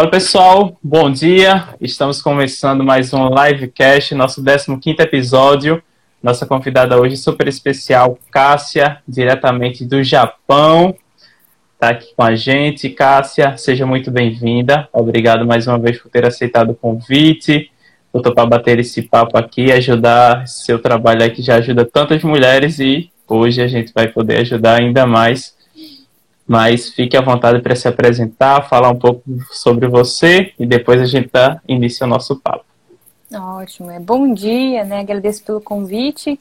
Fala pessoal, bom dia. Estamos começando mais um livecast, nosso 15 episódio. Nossa convidada hoje super especial, Cássia, diretamente do Japão. Está aqui com a gente. Cássia, seja muito bem-vinda. Obrigado mais uma vez por ter aceitado o convite. Vou topar bater esse papo aqui, ajudar seu trabalho aí que já ajuda tantas mulheres e hoje a gente vai poder ajudar ainda mais mas fique à vontade para se apresentar, falar um pouco sobre você e depois a gente dá início ao nosso papo. Ótimo, é bom dia, né? Agradeço pelo convite.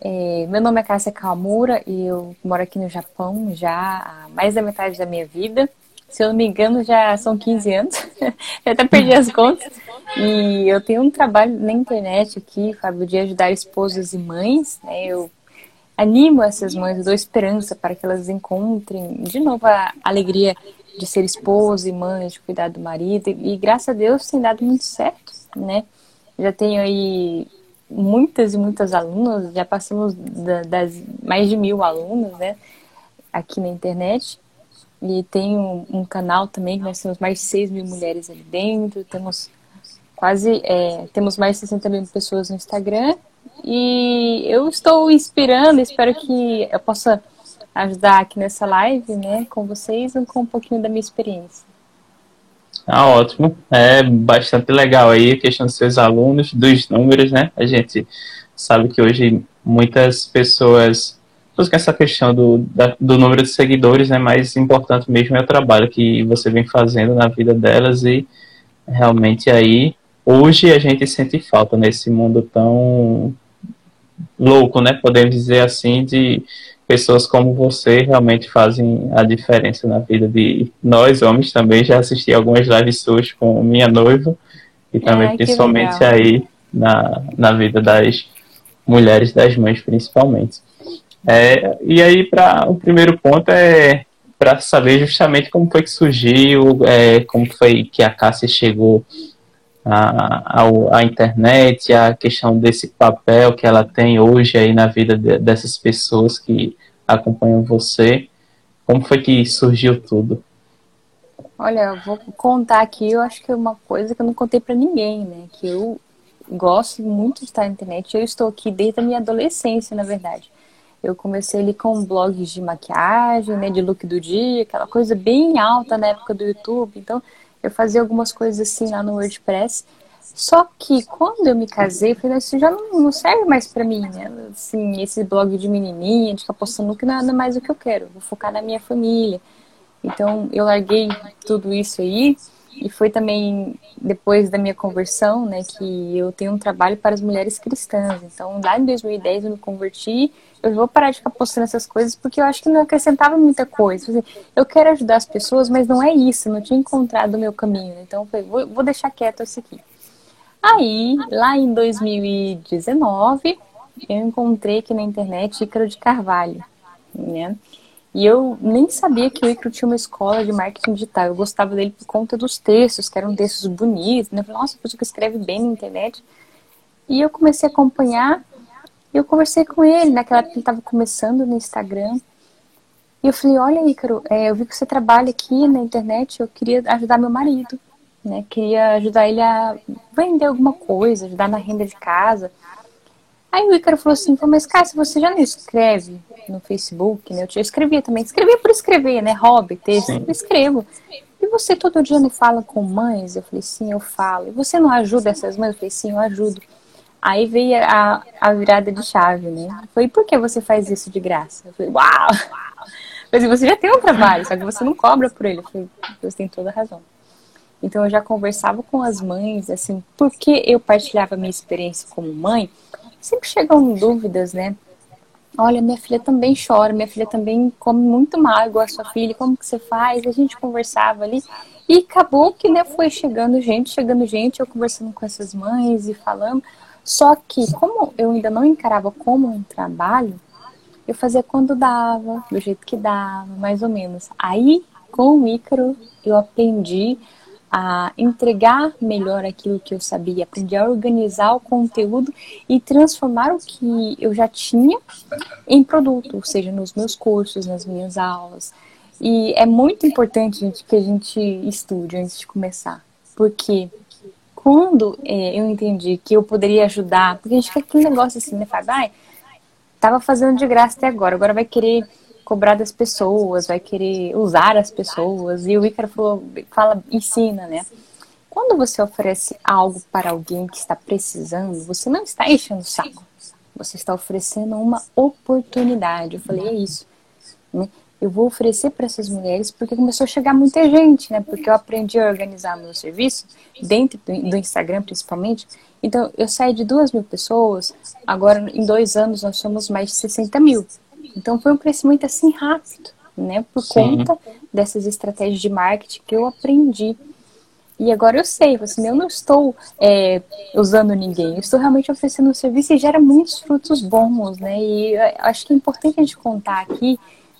É, meu nome é Cássia Kamura e eu moro aqui no Japão já há mais da metade da minha vida. Se eu não me engano, já são 15 anos. eu até perdi as contas. E eu tenho um trabalho na internet aqui, Fábio, de ajudar esposas e mães. Né? Eu animo essas mães, eu dou esperança para que elas encontrem de novo a alegria de ser esposa e mãe, de cuidar do marido. E graças a Deus tem dado muito certo, né? Já tenho aí muitas e muitas alunas, já passamos das mais de mil alunos, né? Aqui na internet. E tenho um canal também, que nós temos mais de 6 mil mulheres ali dentro, temos quase, é, temos mais de 60 mil pessoas no Instagram e eu estou inspirando, espero que eu possa ajudar aqui nessa live, né, com vocês, com um pouquinho da minha experiência. Ah, ótimo. É bastante legal aí a questão dos seus alunos, dos números, né? A gente sabe que hoje muitas pessoas buscam essa questão do, da, do número de seguidores, né? Mais importante mesmo é o trabalho que você vem fazendo na vida delas e realmente aí hoje a gente sente falta nesse mundo tão louco, né? Podemos dizer assim, de pessoas como você realmente fazem a diferença na vida de nós, homens, também. Já assisti algumas lives suas com minha noiva e também Ai, principalmente aí na, na vida das mulheres, das mães, principalmente. É, e aí, para o primeiro ponto é para saber justamente como foi que surgiu, é, como foi que a Cássia chegou a, a, internet, a questão desse papel que ela tem hoje aí na vida de, dessas pessoas que acompanham você. Como foi que surgiu tudo? Olha, eu vou contar aqui, eu acho que é uma coisa que eu não contei para ninguém, né? Que eu gosto muito de estar na internet. Eu estou aqui desde a minha adolescência, na verdade. Eu comecei ali com blogs de maquiagem, né, de look do dia, aquela coisa bem alta na época do YouTube. Então, eu fazia algumas coisas assim lá no WordPress. Só que quando eu me casei, eu falei, isso já não, não serve mais para mim, né? Assim, esse blog de menininha, de ficar postando que nada mais o que eu quero. Vou focar na minha família. Então, eu larguei tudo isso aí. E foi também depois da minha conversão, né, que eu tenho um trabalho para as mulheres cristãs. Então, lá em 2010 eu me converti eu vou parar de ficar postando essas coisas porque eu acho que não acrescentava muita coisa. Eu quero ajudar as pessoas, mas não é isso, não tinha encontrado o meu caminho. Então eu falei, vou, vou deixar quieto isso aqui. Aí, lá em 2019, eu encontrei aqui na internet Ícaro de Carvalho, né? E eu nem sabia que o Ícaro tinha uma escola de marketing digital. Eu gostava dele por conta dos textos, que eram textos bonitos, né? Eu falei, nossa, pessoa que escreve bem na internet. E eu comecei a acompanhar e eu conversei com ele, naquela época ele estava começando no Instagram. E eu falei, olha, Ícaro, é, eu vi que você trabalha aqui na internet, eu queria ajudar meu marido, né? Queria ajudar ele a vender alguma coisa, ajudar na renda de casa. Aí o Ícaro falou assim, mas Cássia, você já não escreve no Facebook, né? Eu escrevia também, escrevia por escrever, né? Hobby, texto, eu escrevo. E você todo dia não fala com mães? Eu falei, sim, eu falo. E você não ajuda essas mães? Eu falei, sim, eu ajudo. Aí veio a, a virada de chave, né? Foi por que você faz isso de graça? Eu falei, uau! Mas você já tem um trabalho, só que você não cobra por ele. Eu falei, você tem toda a razão. Então eu já conversava com as mães, assim, porque eu partilhava minha experiência como mãe, sempre chegam dúvidas, né? Olha, minha filha também chora, minha filha também come muito mal, igual a sua filha, como que você faz? A gente conversava ali e acabou que, né, foi chegando gente, chegando gente, eu conversando com essas mães e falando. Só que, como eu ainda não encarava como um trabalho, eu fazia quando dava, do jeito que dava, mais ou menos. Aí, com o Ícaro, eu aprendi a entregar melhor aquilo que eu sabia, aprendi a organizar o conteúdo e transformar o que eu já tinha em produto, ou seja, nos meus cursos, nas minhas aulas. E é muito importante gente, que a gente estude antes de começar. Porque quando é, eu entendi que eu poderia ajudar, porque a gente fica aquele negócio assim, né, Fábio? Ah, tava fazendo de graça até agora, agora vai querer cobrar das pessoas, vai querer usar as pessoas. E o Ícaro falou, fala, ensina, né? Quando você oferece algo para alguém que está precisando, você não está enchendo o saco. Você está oferecendo uma oportunidade. Eu falei, é isso. Né? Eu vou oferecer para essas mulheres porque começou a chegar muita gente, né? Porque eu aprendi a organizar meu serviço dentro do Instagram, principalmente. Então, eu saí de duas mil pessoas, agora em dois anos nós somos mais de 60 mil. Então, foi um crescimento assim rápido, né? Por Sim. conta dessas estratégias de marketing que eu aprendi. E agora eu sei, assim, eu não estou é, usando ninguém, eu estou realmente oferecendo um serviço e gera muitos frutos bons, né? E acho que é importante a gente contar aqui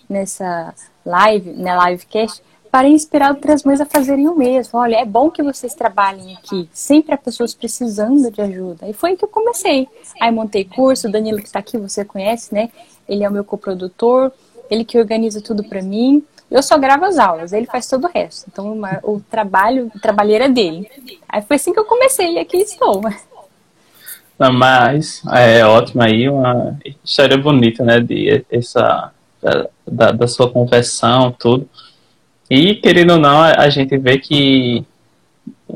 nessa live, na livecast, para inspirar outras mães a fazerem o mesmo. Olha, é bom que vocês trabalhem aqui. Sempre há pessoas precisando de ajuda. E foi que eu comecei. Aí montei curso, o Danilo que está aqui, você conhece, né? Ele é o meu coprodutor, ele que organiza tudo para mim. Eu só gravo as aulas, ele faz todo o resto. Então uma, o trabalho, a trabalheira é dele. Aí foi assim que eu comecei e aqui estou. Mas é ótimo aí, uma história bonita, né? De essa da, da sua conversão, tudo. E querendo ou não, a, gente vê que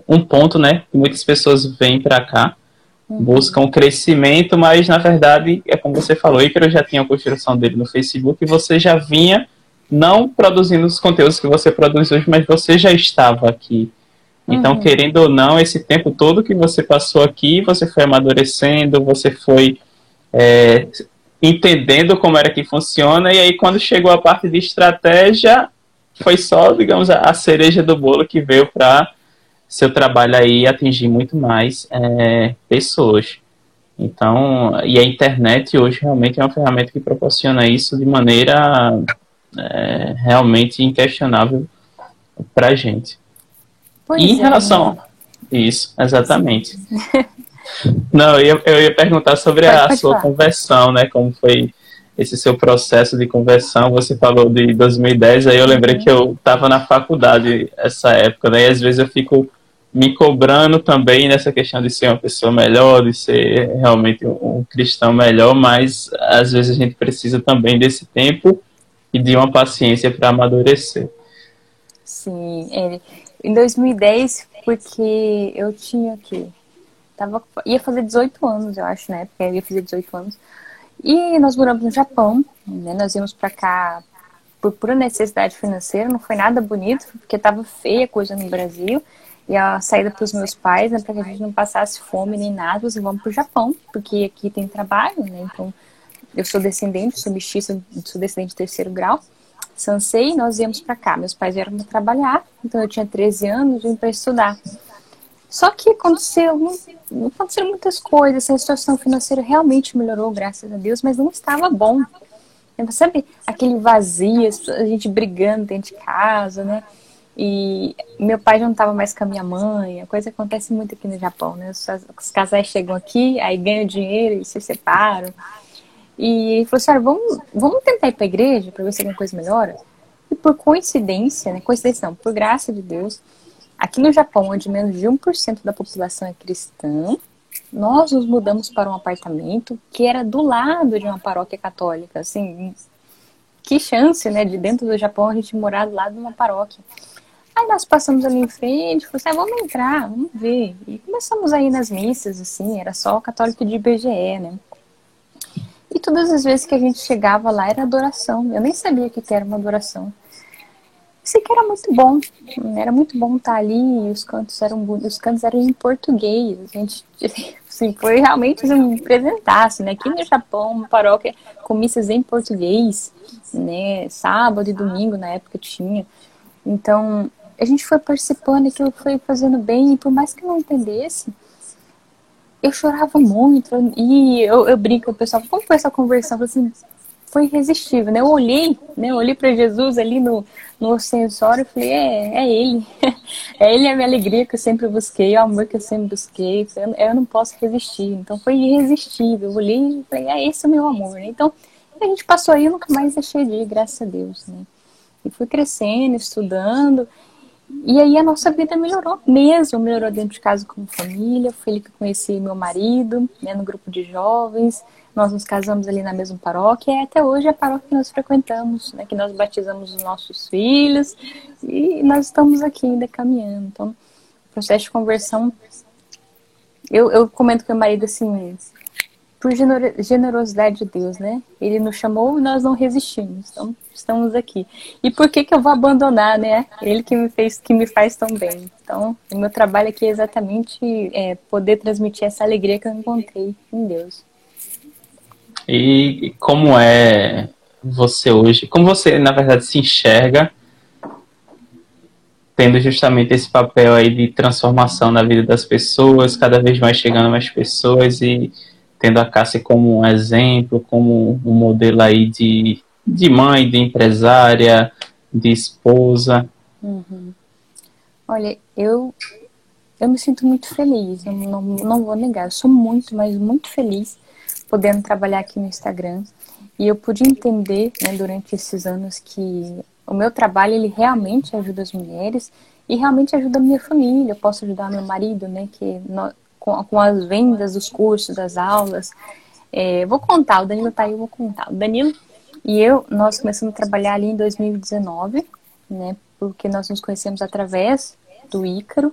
um ponto, né? Que muitas pessoas vêm para cá, uhum. buscam crescimento, mas na verdade, é como você falou, Icaro já tinha a construção dele no Facebook e você já vinha não produzindo os conteúdos que você produz hoje, mas você já estava aqui. Então, uhum. querendo ou não, esse tempo todo que você passou aqui, você foi amadurecendo, você foi é, entendendo como era que funciona, e aí quando chegou a parte de estratégia, foi só, digamos, a cereja do bolo que veio para seu trabalho aí atingir muito mais é, pessoas. Então, e a internet hoje realmente é uma ferramenta que proporciona isso de maneira é, realmente inquestionável para a gente. Pois e em é, relação. Né? Isso, exatamente. Não, eu ia, eu ia perguntar sobre pode, a sua falar. conversão, né? Como foi esse seu processo de conversão. Você falou de 2010, aí eu lembrei uhum. que eu estava na faculdade essa época, né? E às vezes eu fico me cobrando também nessa questão de ser uma pessoa melhor, de ser realmente um cristão melhor, mas às vezes a gente precisa também desse tempo e de uma paciência para amadurecer. Sim, é, em 2010, porque eu tinha que tava ia fazer 18 anos, eu acho, né? Porque eu ia fazer 18 anos. E nós moramos no Japão, né? Nós íamos para cá por pura necessidade financeira, não foi nada bonito, porque tava feia a coisa no Brasil. E a saída para os meus pais, né, para que a gente não passasse fome nem nada, nós vamos para o Japão, porque aqui tem trabalho, né? Então, eu sou descendente, sou mestiça, sou descendente de terceiro grau. Sansei, nós íamos para cá. Meus pais vieram trabalhar, então eu tinha 13 anos, vim para estudar. Só que aconteceu, aconteceram muitas coisas, a situação financeira realmente melhorou, graças a Deus, mas não estava bom. Sabe aquele vazio, a gente brigando dentro de casa, né? E meu pai já não estava mais com a minha mãe, a coisa acontece muito aqui no Japão, né? Os, os casais chegam aqui, aí ganham dinheiro e se separam. E ele falou assim: vamos, vamos tentar ir para a igreja para ver se alguma coisa melhora. E por coincidência, né? Coincidência não, por graça de Deus, aqui no Japão, onde menos de 1% da população é cristã, nós nos mudamos para um apartamento que era do lado de uma paróquia católica. Assim, que chance, né? De dentro do Japão a gente morar do lado de uma paróquia. Aí nós passamos ali em frente, falamos assim, ah, vamos entrar, vamos ver. E começamos aí nas missas, assim, era só católico de IBGE, né? E todas as vezes que a gente chegava lá era adoração. Eu nem sabia o que era uma adoração. Sei que era muito bom, era muito bom estar ali. os cantos eram os cantos eram em português. A gente assim, foi realmente um presentaço, né? Aqui no Japão, uma paróquia com missas em português, né? Sábado e domingo na época tinha. Então a gente foi participando, aquilo foi fazendo bem. E por mais que eu não entendesse, eu chorava muito. E eu, eu brinco o pessoal, como foi essa conversão? Assim, foi irresistível, né? Eu olhei, né? Eu olhei para Jesus ali no, no sensório e falei, é, é ele. é ele a minha alegria que eu sempre busquei, o amor que eu sempre busquei. Eu, eu não posso resistir. Então foi irresistível. Eu olhei e falei, é esse o meu amor? Então a gente passou aí, eu nunca mais deixei de ir, graças a Deus, né? E fui crescendo, estudando. E aí a nossa vida melhorou mesmo, melhorou dentro de casa como família. Foi ele que conheci meu marido, né, no grupo de jovens. Nós nos casamos ali na mesma paróquia e até hoje é a paróquia que nós frequentamos, né, que nós batizamos os nossos filhos e nós estamos aqui ainda caminhando. Então, o processo de conversão, eu, eu comento com meu marido assim, por generosidade de Deus, né? Ele nos chamou e nós não resistimos. Então, estamos aqui. E por que que eu vou abandonar, né? Ele que me fez, que me faz tão bem. Então, o meu trabalho aqui é exatamente é, poder transmitir essa alegria que eu encontrei em Deus. E como é você hoje? Como você, na verdade, se enxerga tendo justamente esse papel aí de transformação na vida das pessoas, cada vez mais chegando mais pessoas e tendo a Cássia como um exemplo, como um modelo aí de, de mãe, de empresária, de esposa. Uhum. Olha, eu eu me sinto muito feliz, eu não, não vou negar, eu sou muito, mas muito feliz podendo trabalhar aqui no Instagram. E eu pude entender né, durante esses anos que o meu trabalho ele realmente ajuda as mulheres e realmente ajuda a minha família. Eu posso ajudar meu marido, né, que com, com as vendas dos cursos, das aulas. É, vou contar, o Danilo tá aí, eu vou contar. O Danilo e eu, nós começamos a trabalhar ali em 2019, né? Porque nós nos conhecemos através do Ícaro.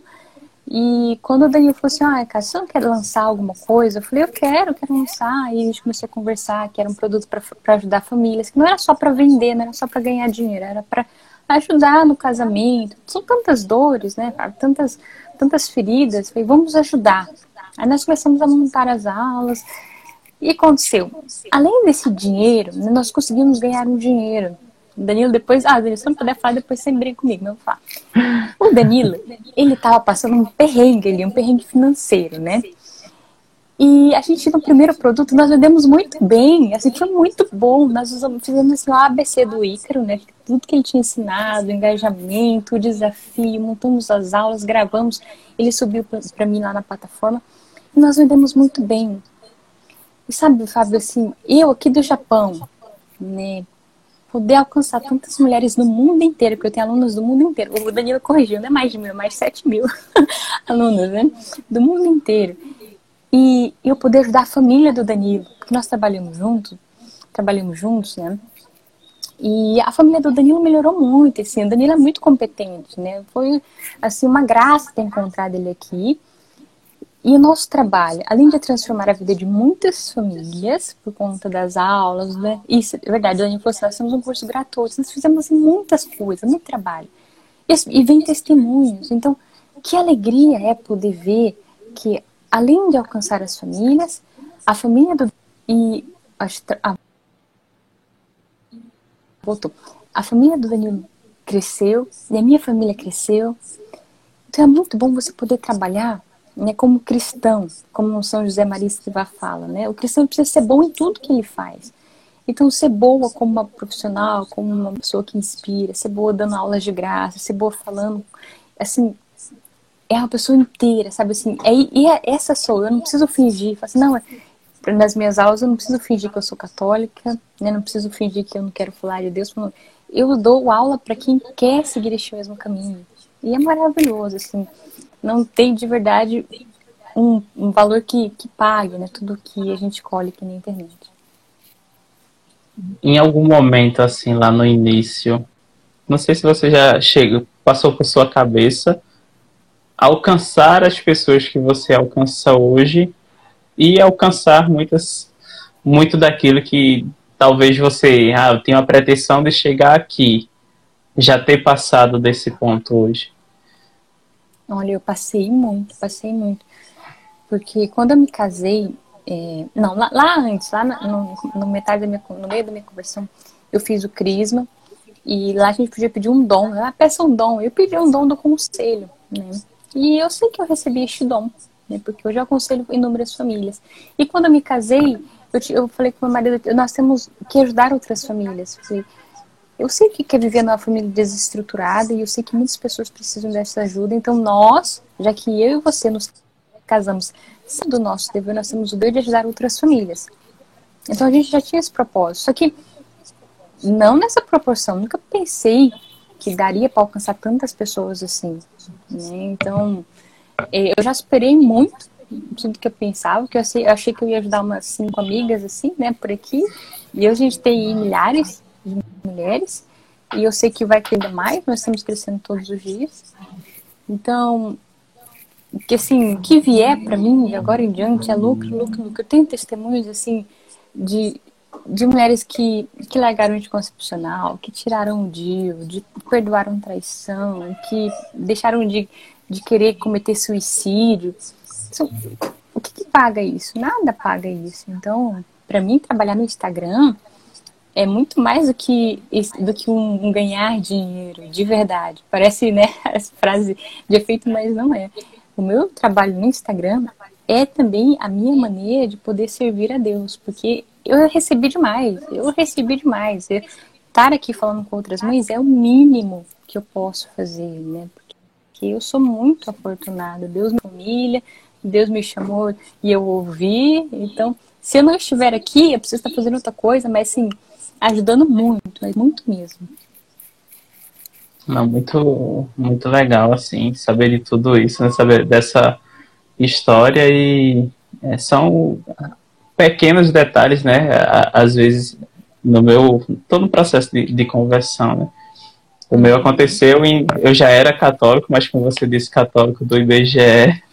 E quando o Danilo falou assim, ah, cara, você não quer lançar alguma coisa? Eu falei, eu quero, quero lançar. E a gente começou a conversar que era um produto para ajudar famílias, que não era só para vender, não era só para ganhar dinheiro, era para ajudar no casamento. São tantas dores, né, cara? Tantas, tantas feridas. Falei, vamos ajudar. Aí nós começamos a montar as aulas. E aconteceu, além desse dinheiro, né, nós conseguimos ganhar um dinheiro. Danilo depois, ah, Danilo, se não puder falar, depois você briga comigo, não fala. O Danilo, ele tava passando um perrengue ali, um perrengue financeiro, né? E a gente, no primeiro produto, nós vendemos muito bem, assim, foi muito bom. Nós fizemos assim, o ABC do Ícaro, né? Tudo que ele tinha ensinado, o engajamento, o desafio, montamos as aulas, gravamos. Ele subiu para mim lá na plataforma e nós vendemos muito bem. E sabe, Fábio, assim, eu aqui do Japão, né? Poder alcançar tantas mulheres no mundo inteiro, porque eu tenho alunos do mundo inteiro. O Danilo corrigiu, não é mais de mil, é mais sete mil alunos, né? Do mundo inteiro. E eu poder ajudar a família do Danilo, porque nós trabalhamos juntos, trabalhamos juntos, né? E a família do Danilo melhorou muito, assim, o Danilo é muito competente, né? Foi, assim, uma graça ter encontrado ele aqui. E o nosso trabalho, além de transformar a vida de muitas famílias, por conta das aulas, né? Isso, é verdade, assim, nós temos um curso gratuito, nós fizemos muitas coisas, muito trabalho. E, e vem testemunhos. Então, que alegria é poder ver que, além de alcançar as famílias, a família do. E a, voltou. A família do Danilo cresceu, e a minha família cresceu. Então é muito bom você poder trabalhar né, como cristão, como São José Maria Escrivá fala, né? O cristão precisa ser bom em tudo que ele faz. Então, ser boa como uma profissional, como uma pessoa que inspira, ser boa dando aulas de graça, ser boa falando, assim, é uma pessoa inteira, sabe assim? É, e é, essa sou eu, não preciso fingir. Assim, não, nas minhas aulas eu não preciso fingir que eu sou católica, né? Não preciso fingir que eu não quero falar de Deus. Eu dou aula para quem quer seguir este mesmo caminho. E é maravilhoso, assim não tem de verdade um, um valor que, que pague né, tudo que a gente colhe aqui na internet. Em algum momento, assim, lá no início, não sei se você já chega, passou por sua cabeça alcançar as pessoas que você alcança hoje e alcançar muitas muito daquilo que talvez você, ah, tenho a pretensão de chegar aqui, já ter passado desse ponto hoje. Olha, eu passei muito, passei muito. Porque quando eu me casei, é, não, lá, lá, antes, lá no, no, metade da minha, no meio da minha conversão, eu fiz o crisma e lá a gente podia pedir um dom, ah, peça um dom. Eu pedi um dom do conselho, né? E eu sei que eu recebi este dom, né? Porque eu já aconselho inúmeras famílias. E quando eu me casei, eu, eu falei com meu marido, nós temos que ajudar outras famílias. Falei, eu sei que quer viver numa família desestruturada e eu sei que muitas pessoas precisam dessa ajuda. Então, nós, já que eu e você nos casamos do nosso dever, nós temos o dever de ajudar outras famílias. Então, a gente já tinha esse propósito. Só que não nessa proporção, nunca pensei que daria para alcançar tantas pessoas assim. Né? Então, é, eu já esperei muito tudo que eu pensava, que eu achei, eu achei que eu ia ajudar umas cinco amigas assim, né, por aqui. E hoje a gente tem milhares de mulheres. E eu sei que vai ainda mais, nós estamos crescendo todos os dias. Então, que assim, que vier para mim de agora em diante é lucro, lucro, lucro. Eu tenho testemunhos assim de, de mulheres que, que largaram o anticoncepcional, que tiraram o DIU, de perdoaram traição, que deixaram de, de querer cometer suicídio. O que, que paga isso? Nada paga isso. Então, para mim, trabalhar no Instagram é muito mais do que, do que um, ganhar dinheiro, de verdade. Parece, né, essa frase de efeito, mas não é. O meu trabalho no Instagram é também a minha maneira de poder servir a Deus, porque eu recebi demais, eu recebi demais. Eu, estar aqui falando com outras mães é o mínimo que eu posso fazer, né? Porque eu sou muito afortunada. Deus me família, Deus me chamou e eu ouvi. Então, se eu não estiver aqui, eu preciso estar fazendo outra coisa, mas sim, ajudando muito, mas muito mesmo. Não, muito, muito legal, assim, saber de tudo isso, né? Saber dessa história e é, são pequenos detalhes, né? Às vezes, no meu, todo o processo de, de conversão, né? O meu aconteceu em. Eu já era católico, mas como você disse, católico do IBGE.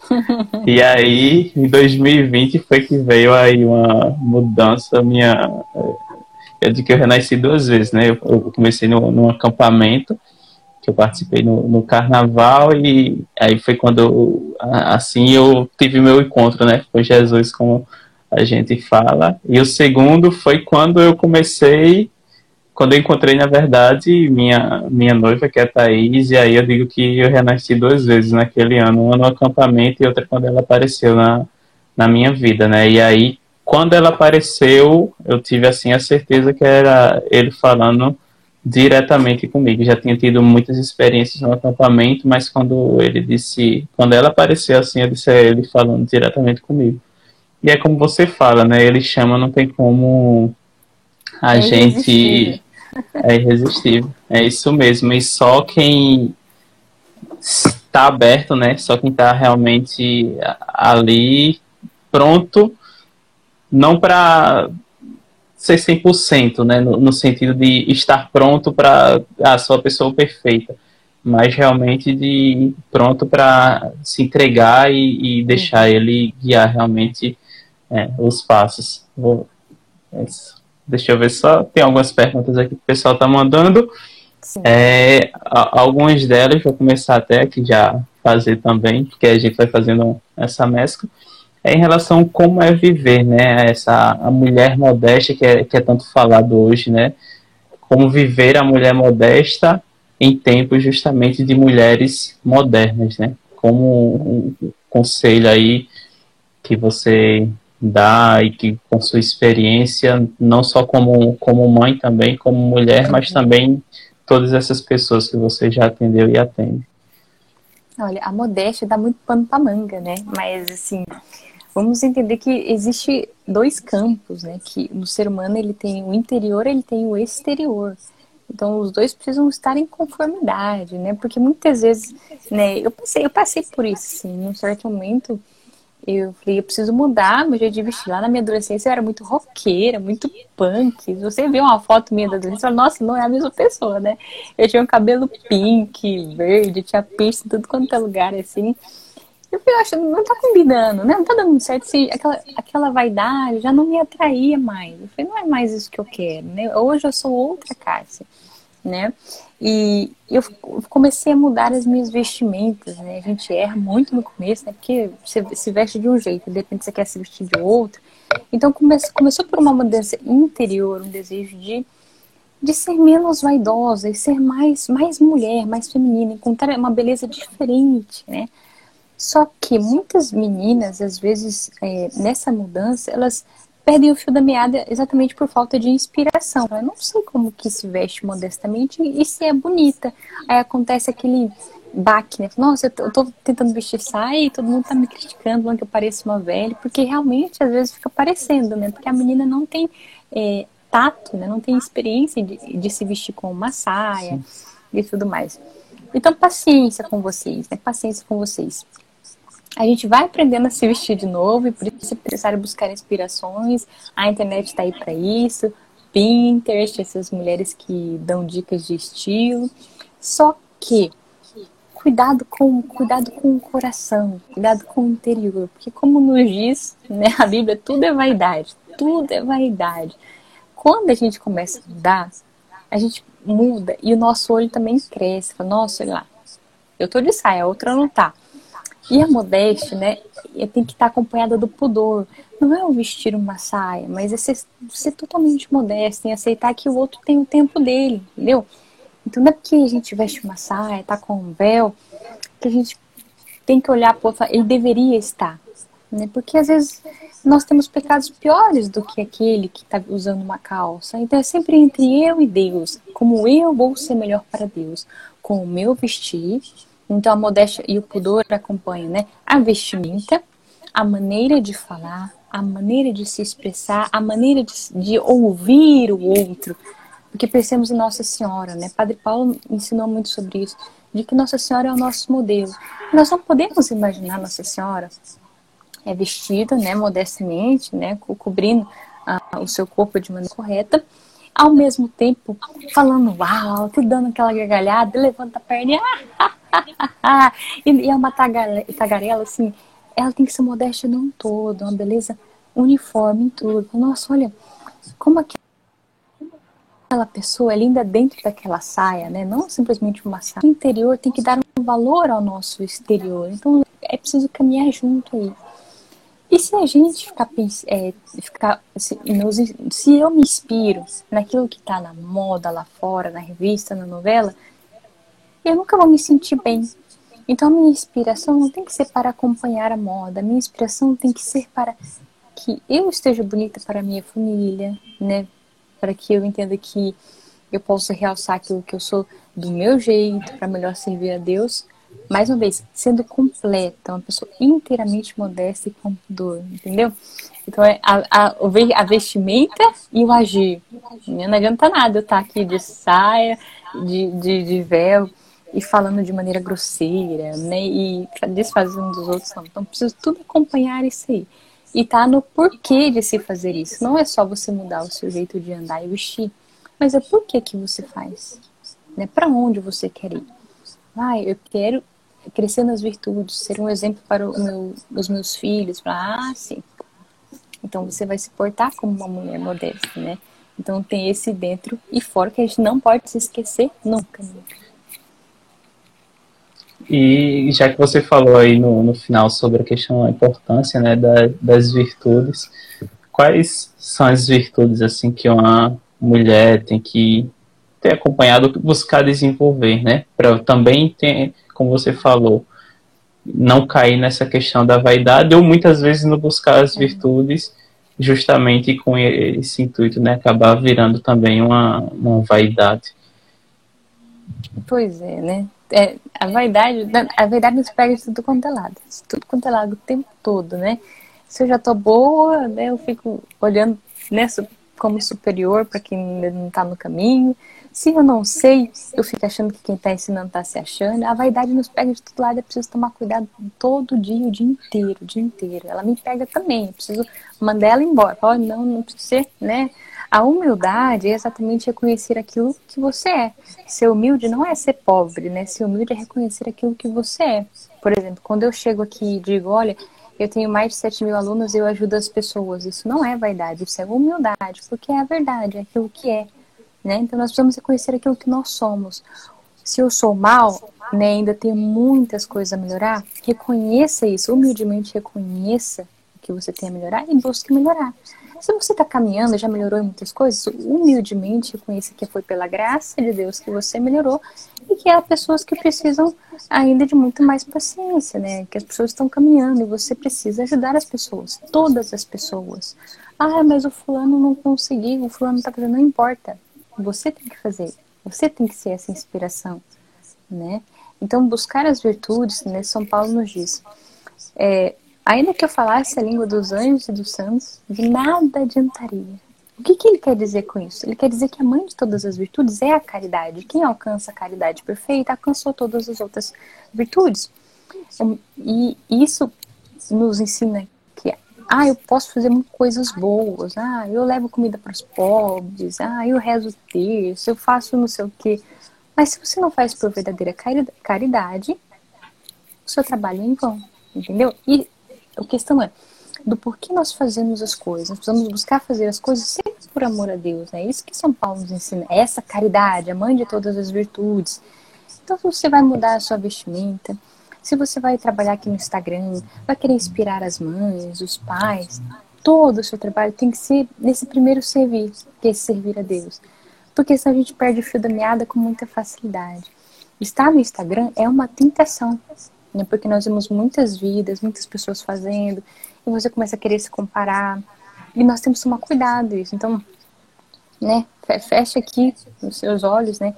e aí, em 2020, foi que veio aí uma mudança minha. É de que eu renasci duas vezes, né? Eu, eu comecei no, num acampamento que eu participei no, no, carnaval e aí foi quando assim eu tive meu encontro né? Com Jesus como a gente fala. E o segundo foi quando eu comecei quando eu encontrei na verdade minha minha noiva que é a Thaís e aí eu digo que eu renasci duas vezes naquele ano uma no acampamento e outra quando ela apareceu na, na minha vida né? E aí quando ela apareceu eu tive assim a certeza que era ele falando diretamente comigo. Já tinha tido muitas experiências no acampamento, mas quando ele disse, quando ela apareceu assim, eu disse ele falando diretamente comigo. E é como você fala, né? Ele chama, não tem como a é gente é irresistível. É isso mesmo. E só quem está aberto, né? Só quem está realmente ali pronto, não para ser 100%, né, no, no sentido de estar pronto para a sua pessoa perfeita, mas realmente de pronto para se entregar e, e deixar uhum. ele guiar realmente é, os passos. Vou, é deixa eu ver só, tem algumas perguntas aqui que o pessoal está mandando. É, algumas delas vou começar até aqui já fazer também, porque a gente vai fazendo essa mescla é em relação a como é viver, né? Essa a mulher modesta que é, que é tanto falado hoje, né? Como viver a mulher modesta em tempos justamente de mulheres modernas, né? Como um conselho aí que você dá e que com sua experiência, não só como, como mãe também, como mulher, mas também todas essas pessoas que você já atendeu e atende. Olha, a modéstia dá muito pano pra manga, né? Mas assim, vamos entender que existe dois campos, né? Que no ser humano ele tem o interior, ele tem o exterior. Então os dois precisam estar em conformidade, né? Porque muitas vezes, né? Eu passei, eu passei por isso, sim. Num certo momento, eu falei, eu preciso mudar meu jeito de vestir. Lá na minha adolescência eu era muito roqueira, muito punk. Você vê uma foto minha da adolescência, fala, nossa, não é a mesma pessoa, né? Eu tinha um cabelo pink, verde, tinha piercing, tudo quanto é lugar, assim. Eu fui achando, não tá combinando, né? Não tá dando certo. Se aquela, aquela vaidade já não me atraía mais. Eu falei, não é mais isso que eu quero, né? Hoje eu sou outra Cássia, né? E eu comecei a mudar as minhas vestimentas, né? A gente erra muito no começo, né? Porque você se veste de um jeito, de repente você quer se vestir de outro. Então come, começou por uma mudança interior, um desejo de, de ser menos vaidosa e ser mais, mais mulher, mais feminina, encontrar uma beleza diferente, né? Só que muitas meninas, às vezes, é, nessa mudança, elas perdem o fio da meada exatamente por falta de inspiração. Eu não sei como que se veste modestamente e se é bonita. Aí acontece aquele baque, né? Nossa, eu tô, tentando vestir saia e todo mundo tá me criticando, falando que eu pareço uma velha, porque realmente às vezes fica parecendo, né? Porque a menina não tem é, tato, né? Não tem experiência de, de se vestir com uma saia Sim. e tudo mais. Então, paciência com vocês, né? Paciência com vocês. A gente vai aprendendo a se vestir de novo e por isso é necessário buscar inspirações. A internet está aí para isso. Pinterest, essas mulheres que dão dicas de estilo. Só que cuidado com cuidado com o coração, cuidado com o interior, porque como nos diz, né, a Bíblia, tudo é vaidade, tudo é vaidade. Quando a gente começa a mudar, a gente muda e o nosso olho também cresce. Fala, Nossa, olha lá, eu tô de saia, a outra não tá. E a modéstia, né, tem que estar acompanhada do pudor. Não é o vestir uma saia, mas é ser, ser totalmente modesto, em aceitar que o outro tem o tempo dele, entendeu? Então não é porque a gente veste uma saia, tá com um véu, que a gente tem que olhar para outro ele deveria estar. Né? Porque às vezes nós temos pecados piores do que aquele que está usando uma calça. Então é sempre entre eu e Deus. Como eu vou ser melhor para Deus? Com o meu vestir. Então a modéstia e o pudor acompanham né? a vestimenta, a maneira de falar, a maneira de se expressar, a maneira de, de ouvir o outro porque pensemos em Nossa Senhora, né? Padre Paulo ensinou muito sobre isso, de que Nossa Senhora é o nosso modelo. nós não podemos imaginar Nossa Senhora é vestida, né, modestamente, né, cobrindo ah, o seu corpo de maneira correta, ao mesmo tempo falando alto, dando aquela gargalhada, levanta a perna e, e é uma tagarela, assim, ela tem que ser modesta num todo, uma beleza uniforme em tudo. Nossa, olha, como aquela pessoa é linda dentro daquela saia, né? Não simplesmente uma saia. O interior tem que dar um valor ao nosso exterior. Então é preciso caminhar junto aí. E se a gente ficar, é, ficar se, se eu me inspiro naquilo que está na moda lá fora, na revista, na novela, eu nunca vou me sentir bem. Então a minha inspiração não tem que ser para acompanhar a moda, a minha inspiração tem que ser para que eu esteja bonita para a minha família, né? para que eu entenda que eu possa realçar aquilo que eu sou do meu jeito, para melhor servir a Deus. Mais uma vez, sendo completa, uma pessoa inteiramente modesta e com pudor, entendeu? Então, é a, a, a vestimenta e o agir. Não adianta nada eu estar aqui de saia, de, de, de véu, e falando de maneira grosseira, né? E desfazendo dos outros, não. Então, preciso tudo acompanhar isso aí. E tá no porquê de se fazer isso. Não é só você mudar o seu jeito de andar e vestir, mas é por que que você faz. Né? Para onde você quer ir? Ah, eu quero crescer nas virtudes, ser um exemplo para meu, os meus filhos. Ah, sim. Então você vai se portar como uma mulher modesta, né? Então tem esse dentro e fora que a gente não pode se esquecer nunca. nunca. E já que você falou aí no, no final sobre a questão, a importância né, da, das virtudes, quais são as virtudes assim que uma mulher tem que ter acompanhado, buscar desenvolver, né? Para também ter, como você falou, não cair nessa questão da vaidade ou muitas vezes não buscar as virtudes justamente com esse intuito, né? Acabar virando também uma, uma vaidade. Pois é, né? é, a vaidade, a vaidade nos pega de tudo quanto é lado. Tudo quanto é lado o tempo todo, né? Se eu já tô boa, né, eu fico olhando né, como superior para quem não está no caminho. Se eu não sei, eu fico achando que quem está ensinando está se achando. A vaidade nos pega de todo lado, eu preciso tomar cuidado todo dia, o dia inteiro, o dia inteiro. Ela me pega também, eu preciso mandar ela embora. Oh, não, não precisa ser, né? A humildade é exatamente reconhecer aquilo que você é. Ser humilde não é ser pobre, né? Ser humilde é reconhecer aquilo que você é. Por exemplo, quando eu chego aqui e digo, olha, eu tenho mais de 7 mil alunos e eu ajudo as pessoas. Isso não é vaidade, isso é humildade, porque é a verdade, é aquilo que é. Né? Então nós precisamos reconhecer aquilo que nós somos. Se eu sou mal, né, ainda tenho muitas coisas a melhorar, reconheça isso, humildemente reconheça o que você tem a melhorar e busque melhorar. Se você está caminhando, já melhorou em muitas coisas, humildemente reconheça que foi pela graça de Deus que você melhorou e que há pessoas que precisam ainda de muito mais paciência, né? Que as pessoas estão caminhando e você precisa ajudar as pessoas, todas as pessoas. Ah, mas o fulano não conseguiu, o fulano está fazendo, não importa. Você tem que fazer, você tem que ser essa inspiração, né? Então, buscar as virtudes, né? São Paulo nos diz, é, Ainda que eu falasse a língua dos anjos e dos santos, de nada adiantaria. O que, que ele quer dizer com isso? Ele quer dizer que a mãe de todas as virtudes é a caridade. Quem alcança a caridade perfeita alcançou todas as outras virtudes. E isso nos ensina ah, eu posso fazer coisas boas, ah, eu levo comida para os pobres, ah, eu rezo terço, eu faço não sei o quê. Mas se você não faz por verdadeira caridade, o seu trabalho é em vão, entendeu? E a questão é, do porquê nós fazemos as coisas. Nós precisamos buscar fazer as coisas sempre por amor a Deus. Né? É isso que São Paulo nos ensina. Essa caridade, a mãe de todas as virtudes. Então, se você vai mudar a sua vestimenta, se você vai trabalhar aqui no Instagram, vai querer inspirar as mães, os pais, todo o seu trabalho tem que ser nesse primeiro servir, que é servir a Deus. Porque senão a gente perde o fio da meada com muita facilidade. Estar no Instagram é uma tentação, né? porque nós vemos muitas vidas, muitas pessoas fazendo, e você começa a querer se comparar. E nós temos que tomar cuidado isso. Então, né, fecha aqui os seus olhos, né?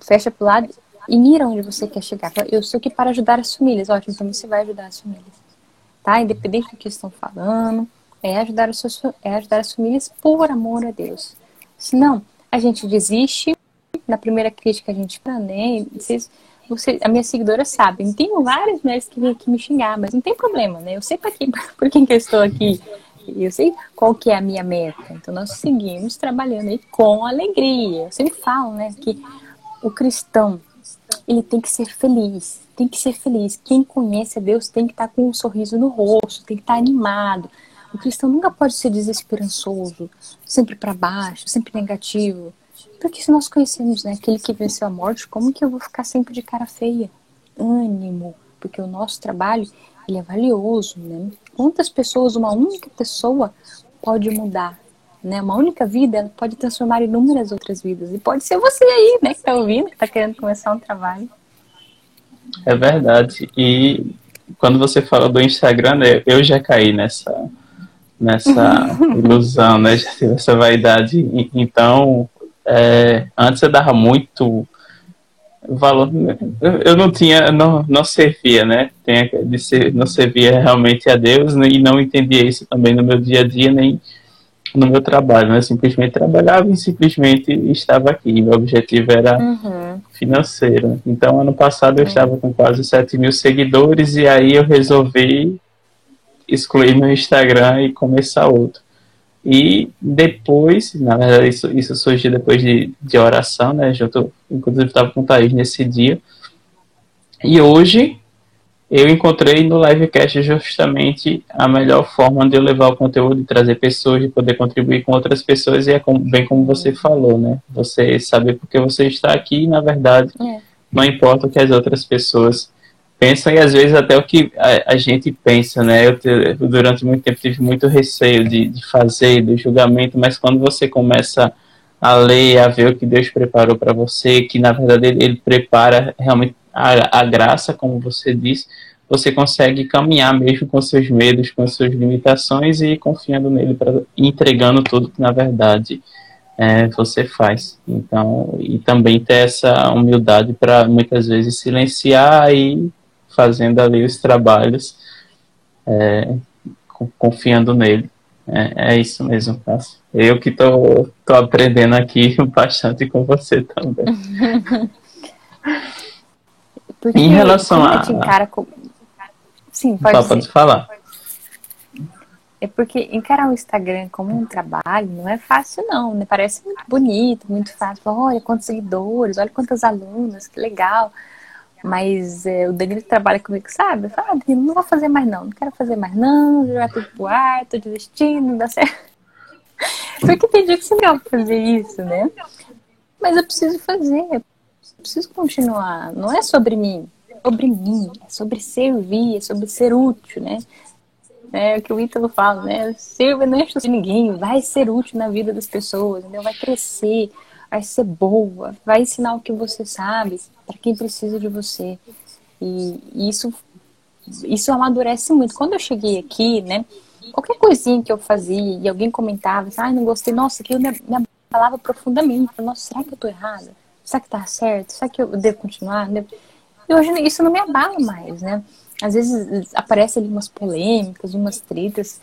Fecha pro lado e mira onde você quer chegar. Eu estou aqui para ajudar as famílias. Ótimo, então você vai ajudar as famílias. Tá? Independente do que estão falando, é ajudar, os seus, é ajudar as famílias por amor a Deus. Senão, a gente desiste. Na primeira crítica a gente fala, né? Vocês, você, a minha seguidora sabe, tenho várias mulheres que vêm aqui me xingar, mas não tem problema, né? Eu sei para quem, por quem que eu estou aqui. Eu sei qual que é a minha meta. Então nós seguimos trabalhando aí com alegria. Eu sempre falo, né, que o cristão, ele tem que ser feliz, tem que ser feliz. Quem conhece a Deus tem que estar com um sorriso no rosto, tem que estar animado. O cristão nunca pode ser desesperançoso, sempre para baixo, sempre negativo. Porque se nós conhecemos né, aquele que venceu a morte, como que eu vou ficar sempre de cara feia? Ânimo, porque o nosso trabalho ele é valioso, né? Quantas pessoas uma única pessoa pode mudar, né? Uma única vida pode transformar inúmeras outras vidas e pode ser você aí, né, que está ouvindo, que está querendo começar um trabalho. É verdade. E quando você fala do Instagram, né, eu já caí nessa nessa ilusão, né? Já tive essa vaidade. Então, é, antes eu dava muito valor. Eu não tinha, não, não servia, né? Tem de ser, não servia realmente a Deus né? e não entendia isso também no meu dia a dia, nem no meu trabalho, né? Simplesmente trabalhava e simplesmente estava aqui. Meu objetivo era uhum. financeiro. Então, ano passado eu uhum. estava com quase 7 mil seguidores e aí eu resolvi excluir meu Instagram e começar outro. E depois, na verdade, isso, isso surgiu depois de, de oração, né? Junto, inclusive, estava com o Thaís nesse dia. E hoje eu encontrei no livecast justamente a melhor forma de eu levar o conteúdo e trazer pessoas, de poder contribuir com outras pessoas, e é como, bem como você falou, né? Você saber porque você está aqui e, na verdade, é. não importa o que as outras pessoas pensam e às vezes até o que a, a gente pensa, né? Eu, te, durante muito tempo tive muito receio de, de fazer, do julgamento, mas quando você começa a ler, a ver o que Deus preparou para você, que na verdade ele, ele prepara realmente a, a, graça, como você disse, você consegue caminhar mesmo com seus medos, com suas limitações e confiando nele, para entregando tudo que na verdade é, você faz. Então, e também ter essa humildade para muitas vezes silenciar e fazendo ali os trabalhos, é, confiando nele. É, é, isso mesmo, Cássio. Eu que tô aprendendo aqui bastante com você também. Porque em relação a. Encara com... Sim, pode, pode falar. É porque encarar o Instagram como um trabalho não é fácil, não. Né? Parece muito bonito, muito fácil. Olha quantos seguidores, olha quantas alunas, que legal. Mas é, o Danilo trabalha comigo, sabe? Eu falo, ah, Danilo, não vou fazer mais não, não quero fazer mais não, já tudo pro ar, tô desistindo, não dá certo. Porque tem dia que você não fazer isso, né? Mas eu preciso fazer, preciso continuar. Não é sobre mim, é sobre mim, é sobre servir, é sobre ser útil, né? É o que o Ítalo fala, né? Sirva não enche de ninguém, vai ser útil na vida das pessoas, entendeu? vai crescer vai ser boa, vai ensinar o que você sabe para quem precisa de você. E isso, isso amadurece muito. Quando eu cheguei aqui, né, qualquer coisinha que eu fazia e alguém comentava, ah, não gostei, nossa, aquilo me, me abalava profundamente. nossa, será que eu tô errada? Será que tá certo? Será que eu devo continuar? E hoje isso não me abala mais, né? Às vezes aparecem ali umas polêmicas, umas tretas,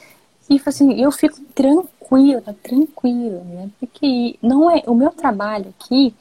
E assim, eu fico tranquila, tranquila, né? Porque não é o meu trabalho aqui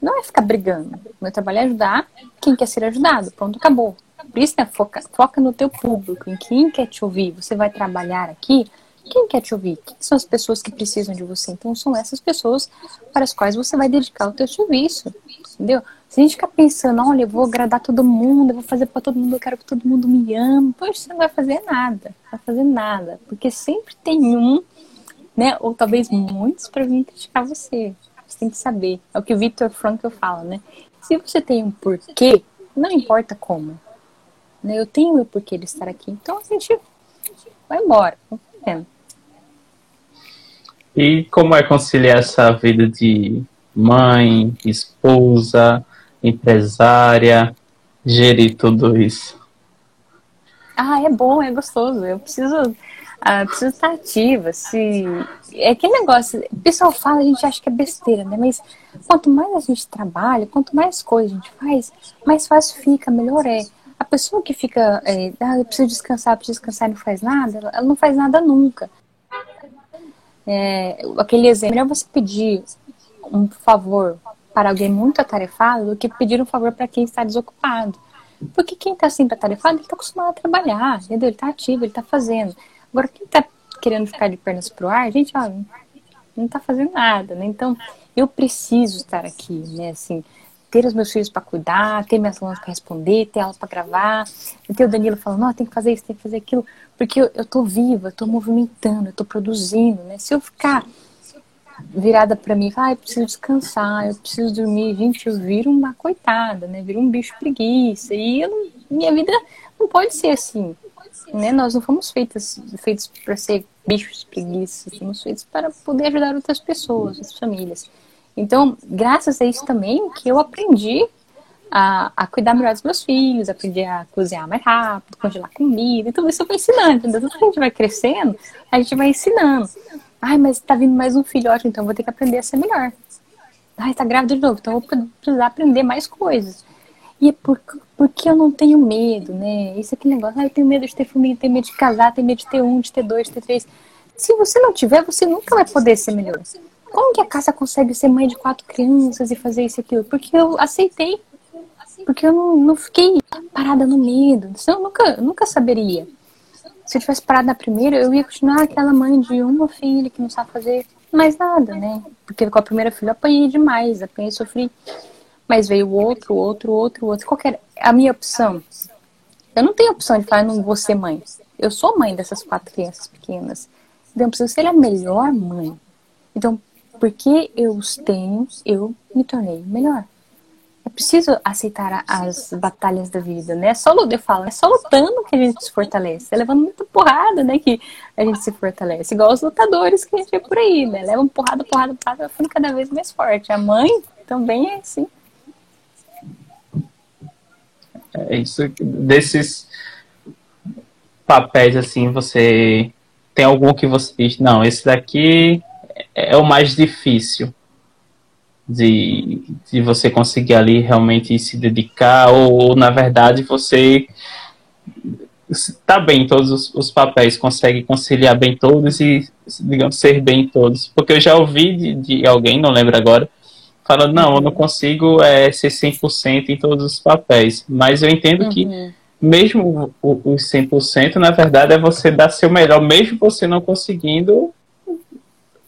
não é ficar brigando. O meu trabalho é ajudar quem quer ser ajudado. Pronto, acabou. Por isso, né, foca, foca no teu público, em quem quer te ouvir. Você vai trabalhar aqui, quem quer te ouvir? Quem são as pessoas que precisam de você? Então, são essas pessoas para as quais você vai dedicar o teu serviço, entendeu? Se a gente ficar pensando, olha, eu vou agradar todo mundo, eu vou fazer para todo mundo, eu quero que todo mundo me ame, pois você não vai fazer nada, não vai fazer nada, porque sempre tem um, né, ou talvez muitos para vir criticar você. Você tem que saber. É o que o Victor Frankl fala, né? Se você tem um porquê, não importa como. Né? Eu tenho o porquê de estar aqui. Então a gente vai embora. E como é conciliar essa vida de mãe, esposa, empresária, gerir tudo isso? Ah, é bom, é gostoso. Eu preciso ah, preciso estar ativa. Se... É aquele negócio, o pessoal fala, a gente acha que é besteira, né? Mas quanto mais a gente trabalha, quanto mais coisas a gente faz, mais fácil fica, melhor é. A pessoa que fica, é, ah, eu preciso descansar, preciso descansar e não faz nada, ela não faz nada nunca. É, aquele exemplo, melhor você pedir um favor para alguém muito atarefado do que pedir um favor para quem está desocupado. Porque quem está sempre atarefado, ele está acostumado a trabalhar, entendeu? Ele está ativo, ele está fazendo. Agora, quem tá querendo ficar de pernas pro ar, gente, ó, não tá fazendo nada, né? Então, eu preciso estar aqui, né? Assim, ter os meus filhos para cuidar, ter minhas alunas para responder, ter aula para gravar, ter o Danilo falando, não, tem que fazer isso, tem que fazer aquilo, porque eu, eu tô viva, eu tô movimentando, eu tô produzindo, né? Se eu ficar virada para mim, ah, eu preciso descansar, eu preciso dormir, gente, eu viro uma coitada, né? Viro um bicho preguiça e eu minha vida não pode ser assim né? Nós não fomos feitos feitos para ser bichos preguiças, fomos feitos para poder ajudar outras pessoas, outras famílias. Então, graças a isso também que eu aprendi a, a cuidar melhor dos meus filhos, aprendi a cozinhar mais rápido, congelar comida, e tudo isso eu vou ensinando? Tudo que a gente vai crescendo, a gente vai ensinando. Ai, mas tá vindo mais um filhote, então vou ter que aprender a ser melhor. Ai, tá grávida de novo, então vou precisar aprender mais coisas. E é por, porque eu não tenho medo, né? Isso aqui negócio, ah, eu tenho medo de ter família, tenho medo de casar, tenho medo de ter um, de ter dois, de ter três. Se você não tiver, você nunca vai poder ser melhor. Como que a casa consegue ser mãe de quatro crianças e fazer isso e aquilo? Porque eu aceitei. Porque eu não, não fiquei parada no medo. Senão eu nunca, nunca saberia. Se eu tivesse parado na primeira, eu ia continuar aquela mãe de uma filha que não sabe fazer mais nada, né? Porque com a primeira filha eu apanhei demais, apanhei, sofri mas veio outro, outro, outro, outro. Qual era a minha opção? Eu não tenho opção de falar, não vou ser mãe. Eu sou mãe dessas quatro crianças pequenas. Então, eu preciso ser a melhor mãe. Então, porque eu os tenho, eu me tornei melhor. É preciso aceitar as batalhas da vida, né? Só, eu falo, é só lutando que a gente se fortalece. É levando muita porrada, né? Que a gente se fortalece. Igual os lutadores que a gente vê por aí, né? Levam porrada, porrada, porrada, ficando cada vez mais forte. A mãe também é assim. É isso, desses papéis assim, você tem algum que você diz, não, esse daqui é o mais difícil de, de você conseguir ali realmente se dedicar, ou, ou na verdade você está bem em todos os, os, papéis, consegue conciliar bem todos e, digamos, ser bem em todos. Porque eu já ouvi de, de alguém, não lembro agora, falando, não, eu não consigo é, ser 100% em todos os papéis. Mas eu entendo uhum. que mesmo os 100%, na verdade, é você dar seu melhor, mesmo você não conseguindo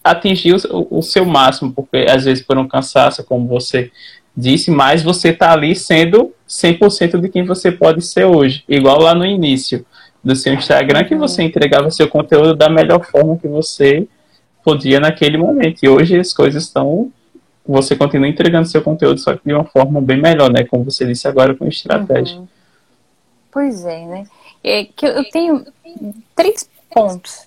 atingir o, seu máximo, porque às vezes por um cansaço, como você disse, mas você está ali sendo 100% de quem você pode ser hoje. Igual lá no início do seu Instagram, que você entregava seu conteúdo da melhor forma que você podia naquele momento. E hoje as coisas estão você continua entregando seu conteúdo, só que de uma forma bem melhor, né? Como você disse agora, com estratégia. Uhum. Pois é, né? É que eu tenho três pontos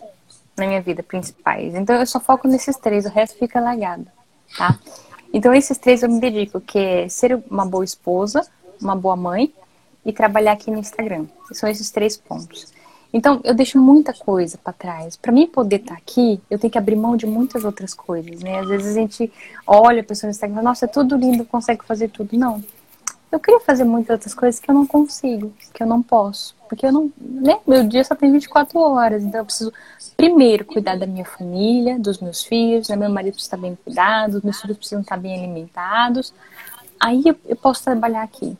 na minha vida principais. Então eu só foco nesses três, o resto fica largado, tá? Então esses três eu me dedico, que é ser uma boa esposa, uma boa mãe e trabalhar aqui no Instagram. São esses três pontos. Então, eu deixo muita coisa para trás. Para mim poder estar tá aqui, eu tenho que abrir mão de muitas outras coisas, né? Às vezes a gente olha a pessoa no Instagram, nossa, é tudo lindo, consegue fazer tudo. Não. Eu queria fazer muitas outras coisas que eu não consigo, que eu não posso. Porque eu não. Né? Meu dia só tem 24 horas, então eu preciso primeiro cuidar da minha família, dos meus filhos, né? meu marido precisa estar bem cuidado, meus filhos precisam estar bem alimentados. Aí eu, eu posso trabalhar aqui.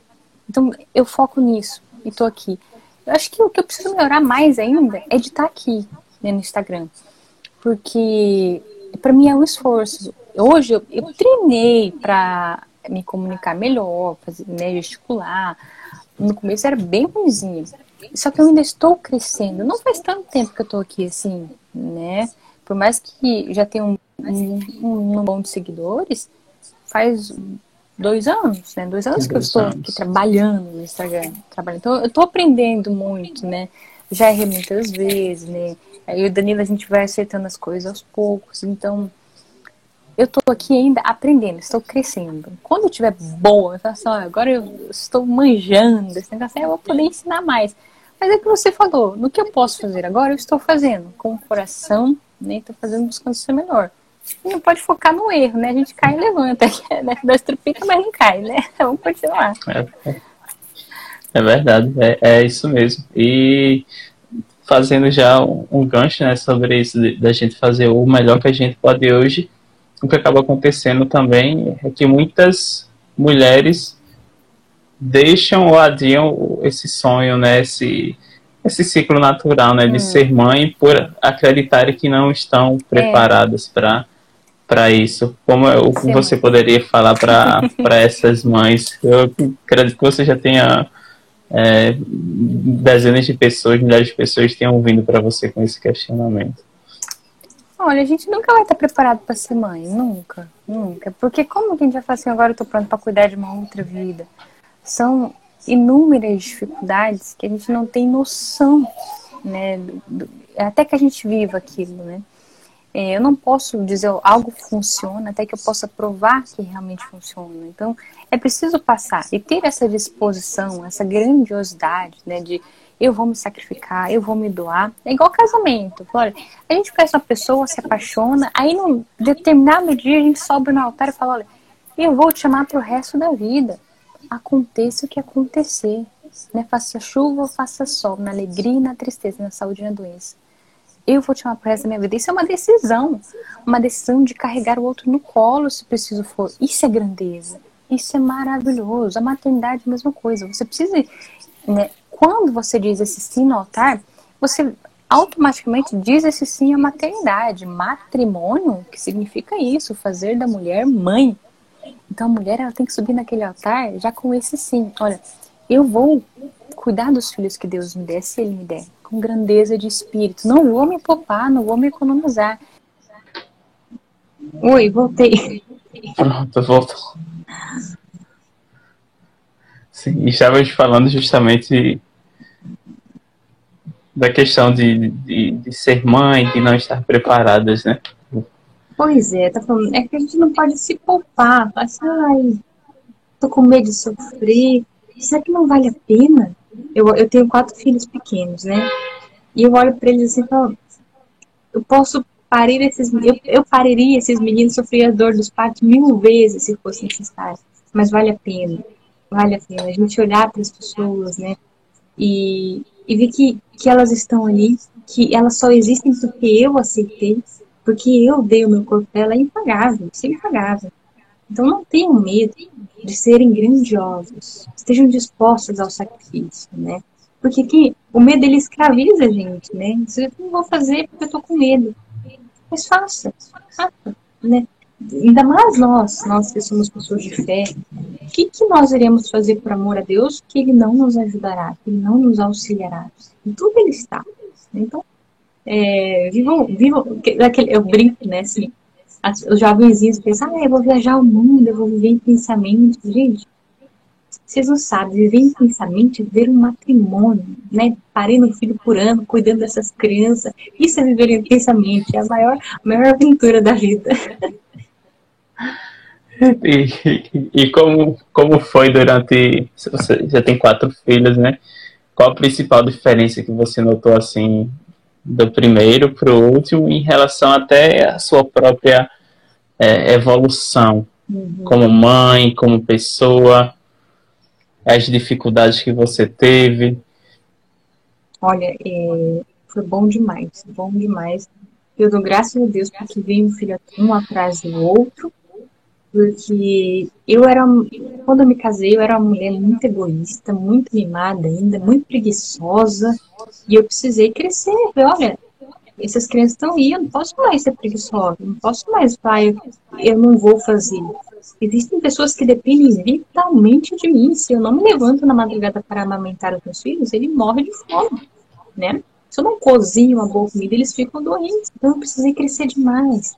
Então eu foco nisso e estou aqui. Eu acho que o que eu preciso melhorar mais ainda é de estar aqui né, no Instagram. Porque para mim é um esforço. Hoje eu, eu treinei para me comunicar melhor, fazer, né, gesticular. No começo era bem ruimzinho. Só que eu ainda estou crescendo. Não faz tanto tempo que eu estou aqui, assim, né? Por mais que já tenha um, um, um bom de seguidores, faz dois anos, né? Dois anos que eu estou aqui trabalhando no Instagram. Trabalhando. Então, eu estou aprendendo muito, né? Já errei muitas vezes, né? Aí o Danilo, a gente vai acertando as coisas aos poucos. Então, eu estou aqui ainda aprendendo, estou crescendo. Quando eu estiver boa, eu falo assim, agora eu estou manjando esse negócio, eu vou poder ensinar mais. Mas é o que você falou, no que eu posso fazer agora, eu estou fazendo com o coração, né? Estou fazendo buscando ser melhor. E não pode focar no erro, né? A gente cai e levanta, né? Dá estrupica, mas não cai, né? Vamos continuar. É, é verdade, é, é isso mesmo. E fazendo já um, um gancho né, sobre isso, da gente fazer o melhor que a gente pode hoje, o que acaba acontecendo também é que muitas mulheres deixam ou adiam esse sonho, né, esse, esse ciclo natural, né, de hum. ser mãe por acreditarem que não estão é. preparadas é. para para isso. Como o que você poderia falar para essas mães? Eu acredito que você já tenha é, dezenas de pessoas, milhares de pessoas tenham vindo para você com esse questionamento. Olha, a gente nunca vai estar preparado para ser mãe, nunca, nunca. Porque como que a gente vai falar assim, agora eu tô pronto para cuidar de uma outra vida? São inúmeras dificuldades que a gente não tem noção, né? Do, até que a gente viva aquilo, né? É, eu não posso dizer algo funciona até que eu possa provar que realmente funciona. Então, é preciso passar e ter essa disposição, essa grandiosidade, né? De eu vou me sacrificar, eu vou me doar. É igual casamento. Olha, a gente conhece uma pessoa, se apaixona, aí num determinado dia a gente sobe no altar e fala, olha, eu vou te para o resto da vida. Aconteça o que acontecer. Né? Faça chuva ou faça sol, na alegria e na tristeza, na saúde e na doença. Eu vou te para o resto da minha vida. Isso é uma decisão. Uma decisão de carregar o outro no colo, se preciso for. Isso é grandeza. Isso é maravilhoso. A maternidade é a mesma coisa. Você precisa né, quando você diz esse sim no altar, você automaticamente diz esse sim à maternidade, matrimônio, que significa isso, fazer da mulher mãe. Então a mulher ela tem que subir naquele altar já com esse sim. Olha, eu vou cuidar dos filhos que Deus me der, se Ele me der, com grandeza de espírito. Não vou me poupar, não vou me economizar. Oi, voltei. Pronto, voltou. Sim, estávamos falando justamente da questão de, de, de, ser mãe, de não estar preparadas, né? Pois é, tá falando, é que a gente não pode se poupar, assim, ai, tô com medo de sofrer, será que não vale a pena? Eu, eu tenho quatro filhos pequenos, né? E eu olho para eles assim e falo, eu posso parir esses, eu, eu pariria esses meninos sofrer a dor dos partos mil vezes se fosse necessário, mas vale a pena, vale a pena a gente olhar para as pessoas, né? E, e ver que, que elas estão ali, que elas só existem porque eu aceitei, porque eu dei o meu corpo dela, é impagável, isso é impagável. Então não tenham medo de serem grandiosos, estejam dispostos ao sacrifício, né? Porque aqui, o medo ele escraviza a gente, né? Eu não vou fazer porque eu tô com medo. Mas faça, faça, né? Ainda mais nós, nós que somos pessoas de fé, o que, que nós iremos fazer por amor a Deus que Ele não nos ajudará, que Ele não nos auxiliará? Em tudo Ele está. Então, é, vivam, vivam, eu brinco, né, assim, os jovenzinhos pensam, ah, eu vou viajar ao mundo, eu vou viver intensamente. Gente, vocês não sabem, viver intensamente é viver um matrimônio, né? Parindo um filho por ano, cuidando dessas crianças. Isso é viver intensamente, é a maior, a maior aventura da vida. E, e, como, como foi durante. Você já tem quatro filhos, né? Qual a principal diferença que você notou assim do primeiro para o último em relação até a sua própria é, evolução uhum. como mãe, como pessoa? as dificuldades que você teve? Olha, é, foi bom demais, bom demais. Eu dou graças a Deus porque veio um filho um atrás do outro, porque eu era, quando eu me casei, eu era uma mulher muito egoísta, muito mimada ainda, muito preguiçosa, e eu precisei crescer. Olha, essas crianças estão eu não posso mais ser preguiçosa, não posso mais eu, eu não vou fazer. Existem pessoas que dependem vitalmente de mim. Se eu não me levanto na madrugada para amamentar os meus filhos, ele morre de fome, né? Se eu não cozinho uma boa comida, eles ficam doentes. Então eu precisei crescer demais.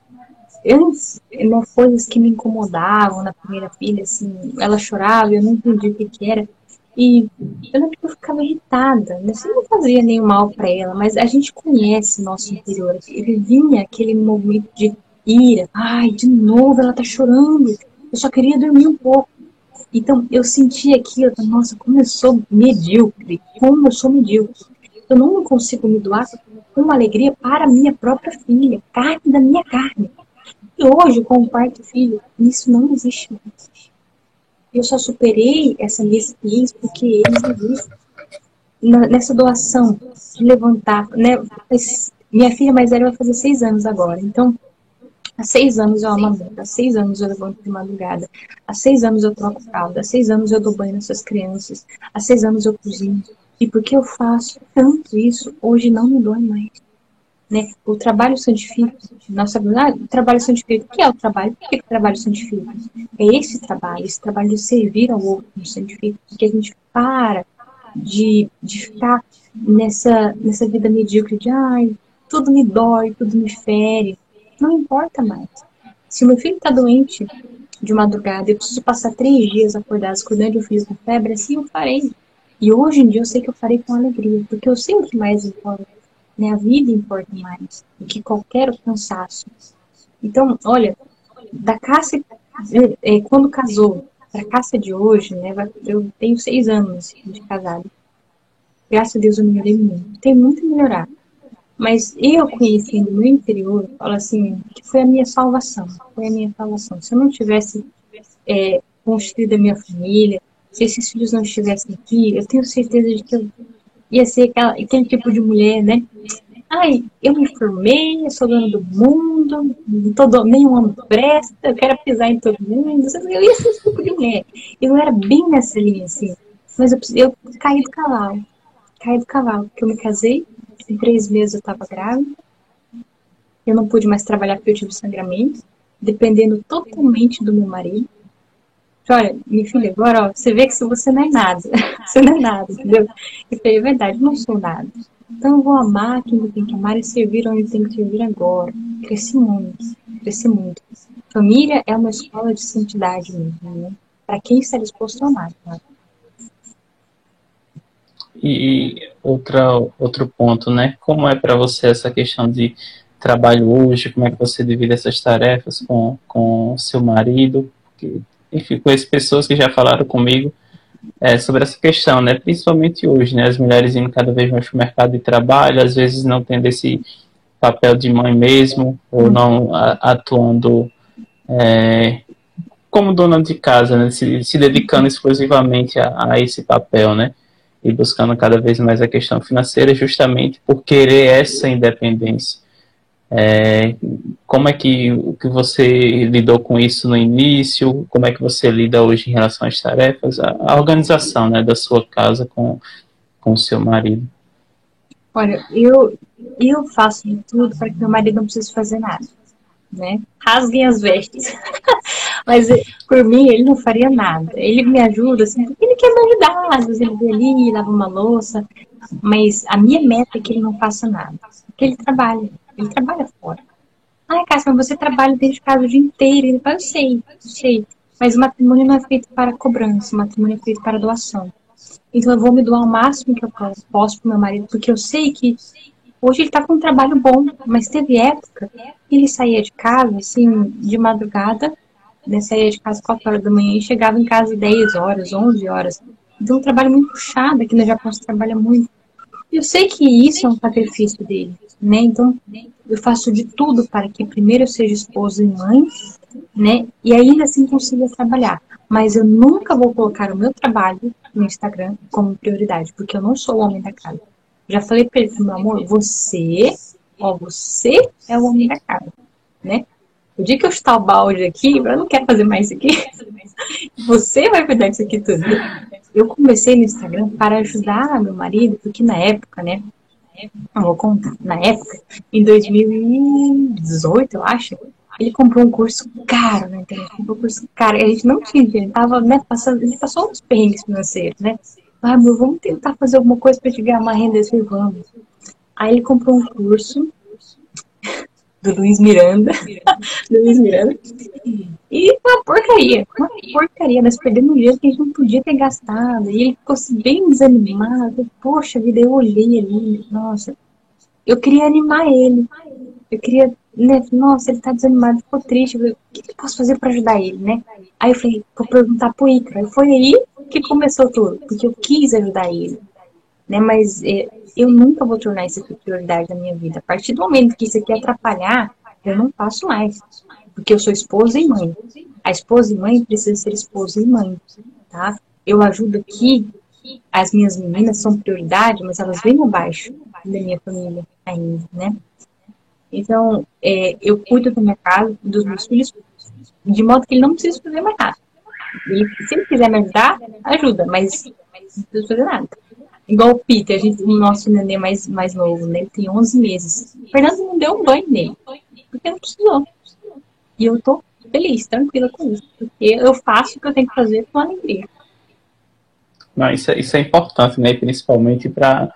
Antes, né, coisas que me incomodavam na primeira filha, assim, ela chorava, eu não entendi o que, que era. E eu que eu ficava irritada. Né? Você não fazia nenhum mal para ela, mas a gente conhece nosso interior. Ele vinha aquele movimento de ira. Ai, de novo ela tá chorando. Eu só queria dormir um pouco. Então eu sentia aquilo, nossa, como eu sou medíocre, como eu sou medíocre. Eu não consigo me doar com alegria para minha própria filha, carne da minha carne. E hoje, com o quarto filho, isso não existe mais. Eu só superei essa mesquinhez porque eles existem. Nessa doação levantar, né? Minha filha mais velha vai fazer seis anos agora. Então, há seis anos eu amamento, há seis anos eu levanto de madrugada, há seis anos eu troco fralda, há seis anos eu dou banho nessas crianças, há seis anos eu cozinho. E porque eu faço tanto isso, hoje não me dói mais. Né? O trabalho santifica, nossa ah, o trabalho santifica, o que é o trabalho? Por que o trabalho santifica? É esse trabalho, esse trabalho de servir ao outro nos santifica, porque a gente para de, de ficar nessa, nessa vida medíocre de ai, tudo me dói, tudo me fere. Não importa mais. Se meu filho está doente de madrugada, eu preciso passar três dias acordados cuidando de um filho com febre, assim eu farei. E hoje em dia eu sei que eu farei com alegria, porque eu sei o que mais importa né? A vida importa mais do que qualquer cansaço. Então, olha, da caça, é, quando casou, para a caça de hoje, né? Eu tenho seis anos de casado. Graças a Deus eu melhorei muito. Tem muito a melhorar. Mas eu conhecendo meu interior, falo assim, que foi a minha salvação. Foi a minha salvação. Se eu não tivesse é, construído a minha família, se esses filhos não estivessem aqui, eu tenho certeza de que eu ia ser aquela, aquele tipo de mulher, né? Ai, eu me formei, eu sou dona do mundo, não tô nem um homem presta, eu quero pisar em todo mundo. Eu ia ser esse tipo de mulher. Eu era bem nessa linha, assim. Mas eu, eu caí do cavalo. Caí do cavalo, porque eu me casei, em três meses eu tava grávida. Eu não pude mais trabalhar porque eu tive sangramento, dependendo totalmente do meu marido olha, minha filha, agora ó, você vê que você não é nada, você não é nada, entendeu? Eu falei, é verdade, não sou nada. Então eu vou amar quem eu tenho que amar e servir onde tem que servir agora. Cresci muito, cresci muito. Família é uma escola de santidade mesmo, né? Para quem está disposto a amar, claro. E outra, outro ponto, né? Como é para você essa questão de trabalho hoje? Como é que você divide essas tarefas com, com seu marido? Porque enfim, conheço pessoas que já falaram comigo é, sobre essa questão, né? Principalmente hoje, né? As mulheres indo cada vez mais para o mercado de trabalho, às vezes não tendo esse papel de mãe mesmo, ou não atuando é, como dona de casa, né? Se, se dedicando exclusivamente a, a, esse papel, né? E buscando cada vez mais a questão financeira, justamente por querer essa independência. É, como é que, que você lidou com isso no início? Como é que você lida hoje em relação às tarefas? A, a organização né, da sua casa com, o seu marido? Olha, eu, eu faço de tudo para que meu marido não precise fazer nada. Né? Rasguem as vestes. Mas por mim ele não faria nada. Ele me ajuda, assim, porque ele quer me ajudar. Às vezes ele vem ali, lava uma louça. Mas a minha meta é que ele não faça nada. Que ele trabalhe ele trabalha fora. Ai, Cássia, mas você trabalha dentro de casa o dia inteiro. Ele fala, eu sei, eu sei. Mas o matrimônio não é feito para cobrança, o matrimônio é feito para doação. Então eu vou me doar o máximo que eu posso para meu marido, porque eu sei que hoje ele está com um trabalho bom, mas teve época que ele saía de casa, assim, de madrugada, né, saía de casa 4 horas da manhã e chegava em casa 10 horas, 11 horas. Então, um trabalho muito puxado, aqui no Japão se trabalha muito. Eu sei que isso é um sacrifício dele, né? Então, eu faço de tudo para que primeiro eu seja esposa e mãe, né? E ainda assim consiga trabalhar. mas eu nunca vou colocar o meu trabalho no Instagram como prioridade, porque eu não sou o homem da casa. Já falei pra ele, meu amor, você, ó, você é o homem da casa, né? O dia que eu chutar o balde aqui, eu não quero fazer mais isso aqui, você vai cuidar disso aqui tudo. Eu comecei no Instagram para ajudar meu marido, porque na época, né, eu vou contar, na época, em 2018, eu acho, ele comprou um curso caro na internet, comprou um curso caro, e a gente não tinha dinheiro, tava, né, passando, ele passou uns perrengues financeiros, né? Ah, amor, vamos tentar fazer alguma coisa para te ganhar uma renda extra, vamos. Aí ele comprou um curso do Luiz Miranda, Luiz Miranda, e uma porcaria, uma porcaria, nós perdemos um dinheiro que a gente não podia ter gastado, e ele ficou bem desanimado, poxa vida, eu olhei ali, nossa, eu queria animar ele, eu queria né? Nossa, ele tá desanimado, ficou triste. o que, eu posso fazer para ajudar ele, né? Aí eu falei, vou perguntar pro Icaro. Foi aí que começou tudo, porque eu quis ajudar ele. Né? Mas é, eu nunca vou tornar isso aqui prioridade da minha vida. A partir do momento que isso aqui atrapalhar, eu não faço mais. Porque eu sou esposa e mãe. A esposa e mãe precisa ser esposa e mãe, tá? Eu ajudo aqui, as minhas meninas são prioridade, mas elas vêm abaixo da minha família ainda, né? Então, é, eu cuido da minha casa, dos meus filhos, de modo que ele não precisa fazer mais nada. Ele, se ele quiser me ajudar, ajuda, mas não precisa fazer nada. Igual o Peter, a gente, o nosso neném mais, mais novo, né? Ele tem 11 meses. O Fernando não deu um banho nele, porque não precisou. E eu tô feliz, tranquila com isso, porque eu faço o que eu tenho que fazer com alegria. Não, isso, é, isso é importante, né? Principalmente para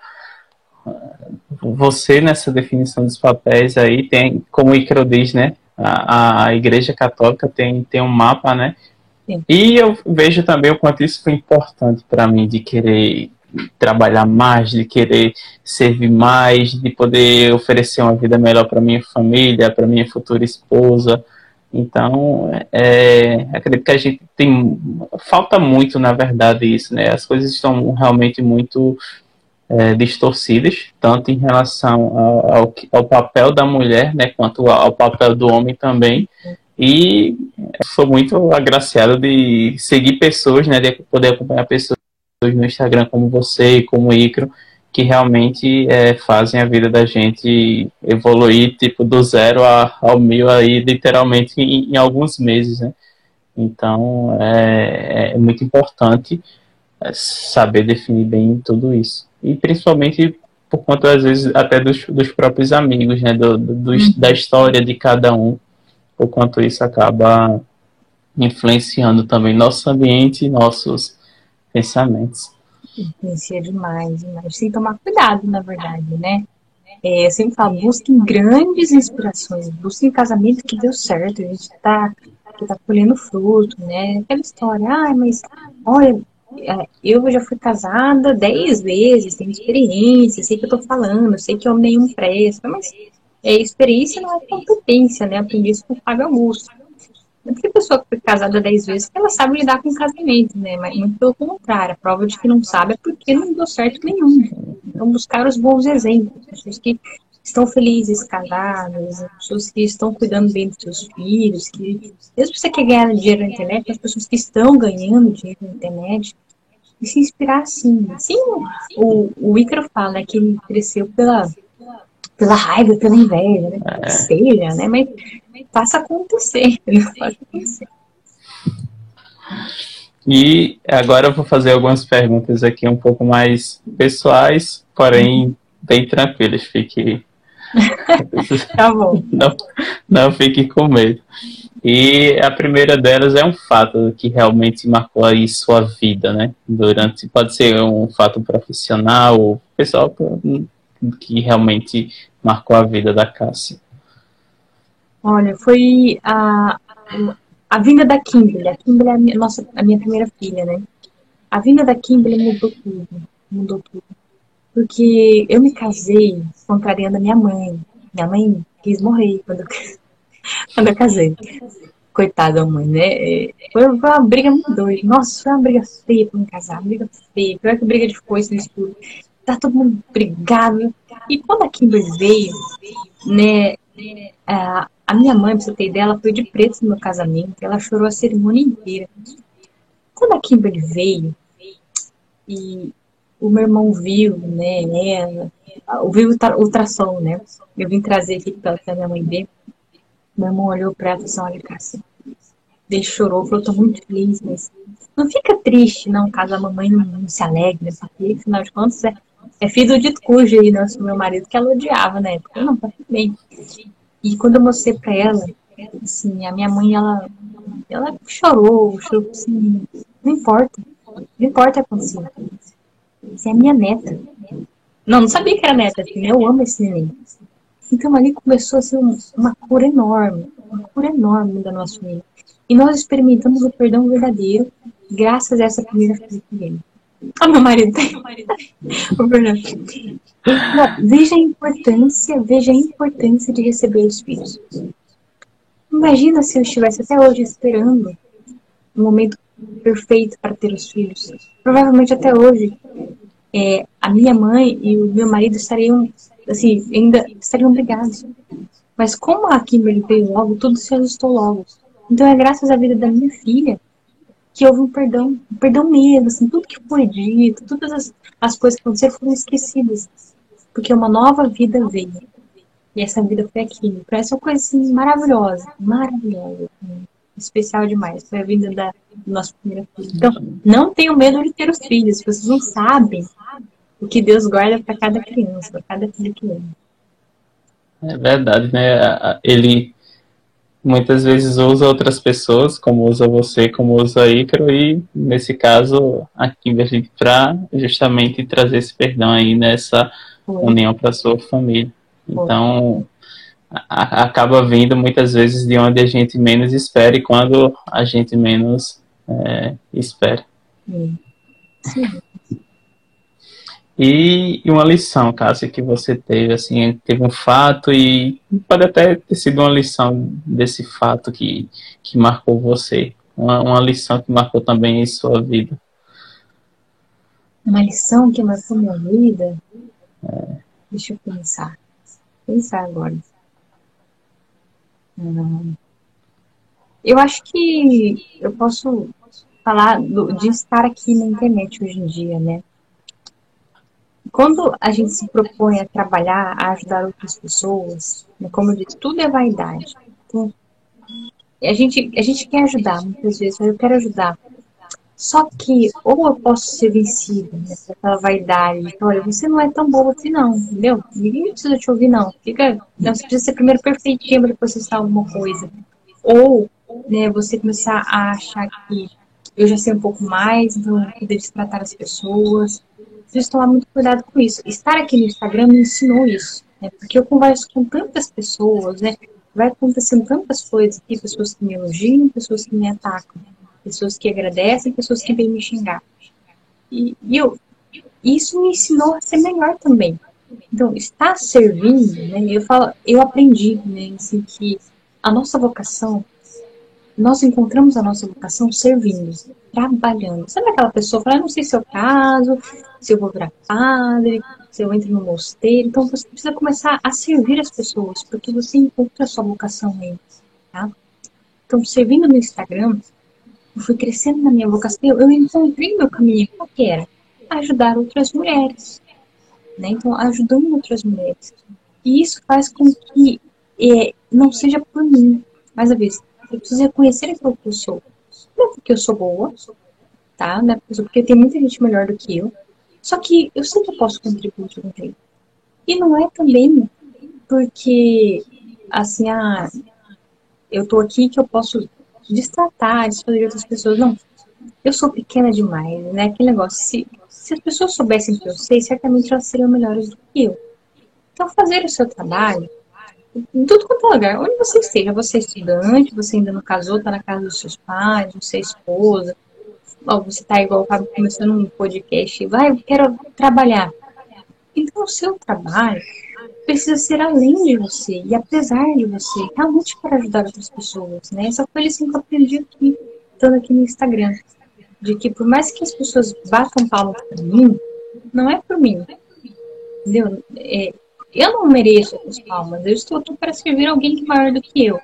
você nessa definição dos papéis aí tem, como o Icaro diz, né? A, a Igreja Católica tem, tem um mapa, né? Sim. E eu vejo também o quanto isso foi importante para mim, de querer trabalhar mais, de querer servir mais, de poder oferecer uma vida melhor para minha família, para minha futura esposa. Então, é, acredito que a gente tem. Falta muito, na verdade, isso, né? As coisas estão realmente muito é, distorcidas, tanto em relação ao, ao, ao, papel da mulher, né, quanto ao papel do homem também. E sou muito agraciado de seguir pessoas, né, de poder acompanhar pessoas no Instagram como você e como o Icro, que realmente é, fazem a vida da gente evoluir, tipo, do zero a, ao mil aí, literalmente, em, em alguns meses, né? Então, é, é muito importante é, saber definir bem tudo isso e principalmente por conta, às vezes, até dos, dos próprios amigos, né, do, do, uhum. da história de cada um, o quanto isso acaba influenciando também nosso ambiente nossos pensamentos. Influencia demais, demais. Tem que tomar cuidado, na verdade, né? É, eu sempre falo, busquem grandes inspirações, busquem casamento que deu certo, a gente tá, que tá colhendo fruto, né? Aquela história, ah, mas olha, é, eu já fui casada dez vezes, tenho experiência, sei que eu tô falando, sei que homem nenhum presta, mas é, experiência não é competência, né? Aprendi isso com o Fábio Augusto. Não é porque a pessoa que foi casada dez vezes ela sabe lidar com casamento, né? Mas muito pelo contrário, a prova de que não sabe é porque não deu certo nenhum. Então buscar os bons exemplos, pessoas que estão felizes, casadas, pessoas que estão cuidando bem dos seus filhos, que mesmo você quer ganhar dinheiro na internet, as pessoas que estão ganhando dinheiro na internet, e se inspirar assim. Assim o, o Ícaro fala né, que ele cresceu pela, pela raiva, pela inveja, né? É. Seja, né? Mas faça acontecer. Faça acontecer. E agora eu vou fazer algumas perguntas aqui um pouco mais pessoais, porém bem tranquilas. Fique tá bom. Não, não fique com medo. E a primeira delas é um fato que realmente marcou aí sua vida, né? Durante, pode ser um fato profissional ou pessoal que realmente marcou a vida da Cássia. Olha, foi a, a vinda da Kimberly. A Kimberly é a minha, nossa, a minha primeira filha, né? A vinda da Kimberly mudou tudo. Mudou tudo. Porque eu me casei contrariando a minha mãe. Minha mãe quis morrer quando eu, quando eu casei. Coitada da mãe, né? Foi, uma briga muito doida. Nossa, foi uma briga feia pra me casar. Uma briga feia. Pior que briga de foice no escuro. Tá todo mundo brigado. E quando a Kimberly veio, né? A, a minha mãe, pra você ter ideia, ela foi de preto no meu casamento. Ela chorou a cerimônia inteira. quando a Kimberly veio e o meu irmão viu, né, ela, ouviu o ultrassom, né? Eu vim trazer aqui para a minha mãe ver. Meu irmão olhou para ela e falou assim, olha, Cássia, ele chorou, falou, tô muito feliz, mas não fica triste, não, caso a mamãe não, não se alegre, né? Porque, afinal de contas, é, é filho do dito cujo aí, nosso né, meu marido, que ela odiava na época. Não, tá tudo bem. E quando eu mostrei pra ela, assim, a minha mãe, ela, ela chorou, chorou assim, não importa, não importa a consciência. Você é minha neta. Não, não sabia que era neta, assim, eu amo esse neném. Então ali começou a ser uma cura enorme, uma cura enorme da nossa família. E nós experimentamos o perdão verdadeiro graças a essa primeira filha que veio. Ah, meu marido tá o Fernando. Veja a importância, veja a importância de receber os filhos. Imagina se eu estivesse até hoje esperando o momento perfeito para ter os filhos. Provavelmente até hoje é, a minha mãe e o meu marido estariam, assim, ainda estariam brigados. Mas como a Kimberly veio logo, tudo se ajustou logo. Então é graças à vida da minha filha que houve um perdão, um perdão mesmo, assim, tudo que foi dito, todas as, as coisas que aconteceram foram esquecidas. Porque uma nova vida veio. E essa vida foi aqui. Parece uma coisa assim maravilhosa, maravilhosa. Assim, especial demais. Foi a vida da nossa primeira filha. Então, não tenham medo de ter os filhos. Vocês não sabem o que Deus guarda para cada criança, para cada filho que vem. É verdade, né? Ele muitas vezes usa outras pessoas, como usa você, como usa Ícaro, e nesse caso, aqui para justamente trazer esse perdão aí nessa Foi. união para sua família. Então, a, acaba vindo muitas vezes de onde a gente menos espera e quando a gente menos é, espera. Sim. Sim. E, uma lição, Cássia, que você teve, assim, teve um fato e pode até ter sido uma lição desse fato que, que marcou você. Uma, uma lição que marcou também em sua vida. Uma lição que marcou minha vida? É. Deixa eu pensar. Pensar agora. Hum. Eu acho que eu posso falar do, de estar aqui na internet hoje em dia, né? Quando a gente se propõe a trabalhar, a ajudar outras pessoas, né, como eu disse, tudo é vaidade. Então, a gente, a gente quer ajudar, muitas vezes, eu quero ajudar. Só que, ou eu posso ser vencida né, pela vaidade, de, olha, você não é tão boa assim não, entendeu? Ninguém precisa te ouvir não. Fica, não, você precisa ser primeiro perfeitinho para testar alguma coisa. Ou, né, você começar a achar que eu já sei um pouco mais, então eu tratar as pessoas preciso tomar muito cuidado com isso. Estar aqui no Instagram me ensinou isso, né? Porque eu converso com tantas pessoas, né? Vai acontecendo tantas coisas aqui, pessoas que me elogiam, pessoas que me atacam, pessoas que agradecem, pessoas que vêm me xingar. E, e eu, isso me ensinou a ser melhor também. Então, estar servindo, né? Eu falo, eu aprendi, né? Assim, que a nossa vocação nós encontramos a nossa vocação servindo, trabalhando. Sabe aquela pessoa que fala, ah, não sei se é o caso, se eu vou virar padre, se eu entro no mosteiro. Então você precisa começar a servir as pessoas, porque você encontra a sua vocação aí, tá? Então, servindo no Instagram, eu fui crescendo na minha vocação, eu encontrei meu caminho, qual que era? Ajudar outras mulheres, né? Então, ajudando outras mulheres. E isso faz com que é, não seja por mim, mais uma vez, eu preciso reconhecer aquilo que eu sou. Não é porque eu sou boa, tá? Não é porque tem muita gente melhor do que eu. Só que eu sempre posso contribuir de um jeito. E não é também porque, assim, ah, eu tô aqui que eu posso destratar, desfazer outras pessoas. Não. Eu sou pequena demais, né? Aquele negócio. Se, se as pessoas soubessem que eu sei, certamente elas seriam melhores do que eu. Então, fazer o seu trabalho em tudo quanto é lugar. Onde você esteja, você é estudante, você ainda não casou, está na casa dos seus pais, você é esposa, ou você está igual o começando um podcast, vai, quero trabalhar. Então o seu trabalho precisa ser além de você e apesar de você, realmente para ajudar outras pessoas, né? Essa foi a lição que eu aprendi aqui, estando aqui no Instagram. De que por mais que as pessoas batam palmas para mim, não é por mim. Entendeu? É, eu não mereço as palmas, eu estou aqui para servir alguém que é maior do que eu.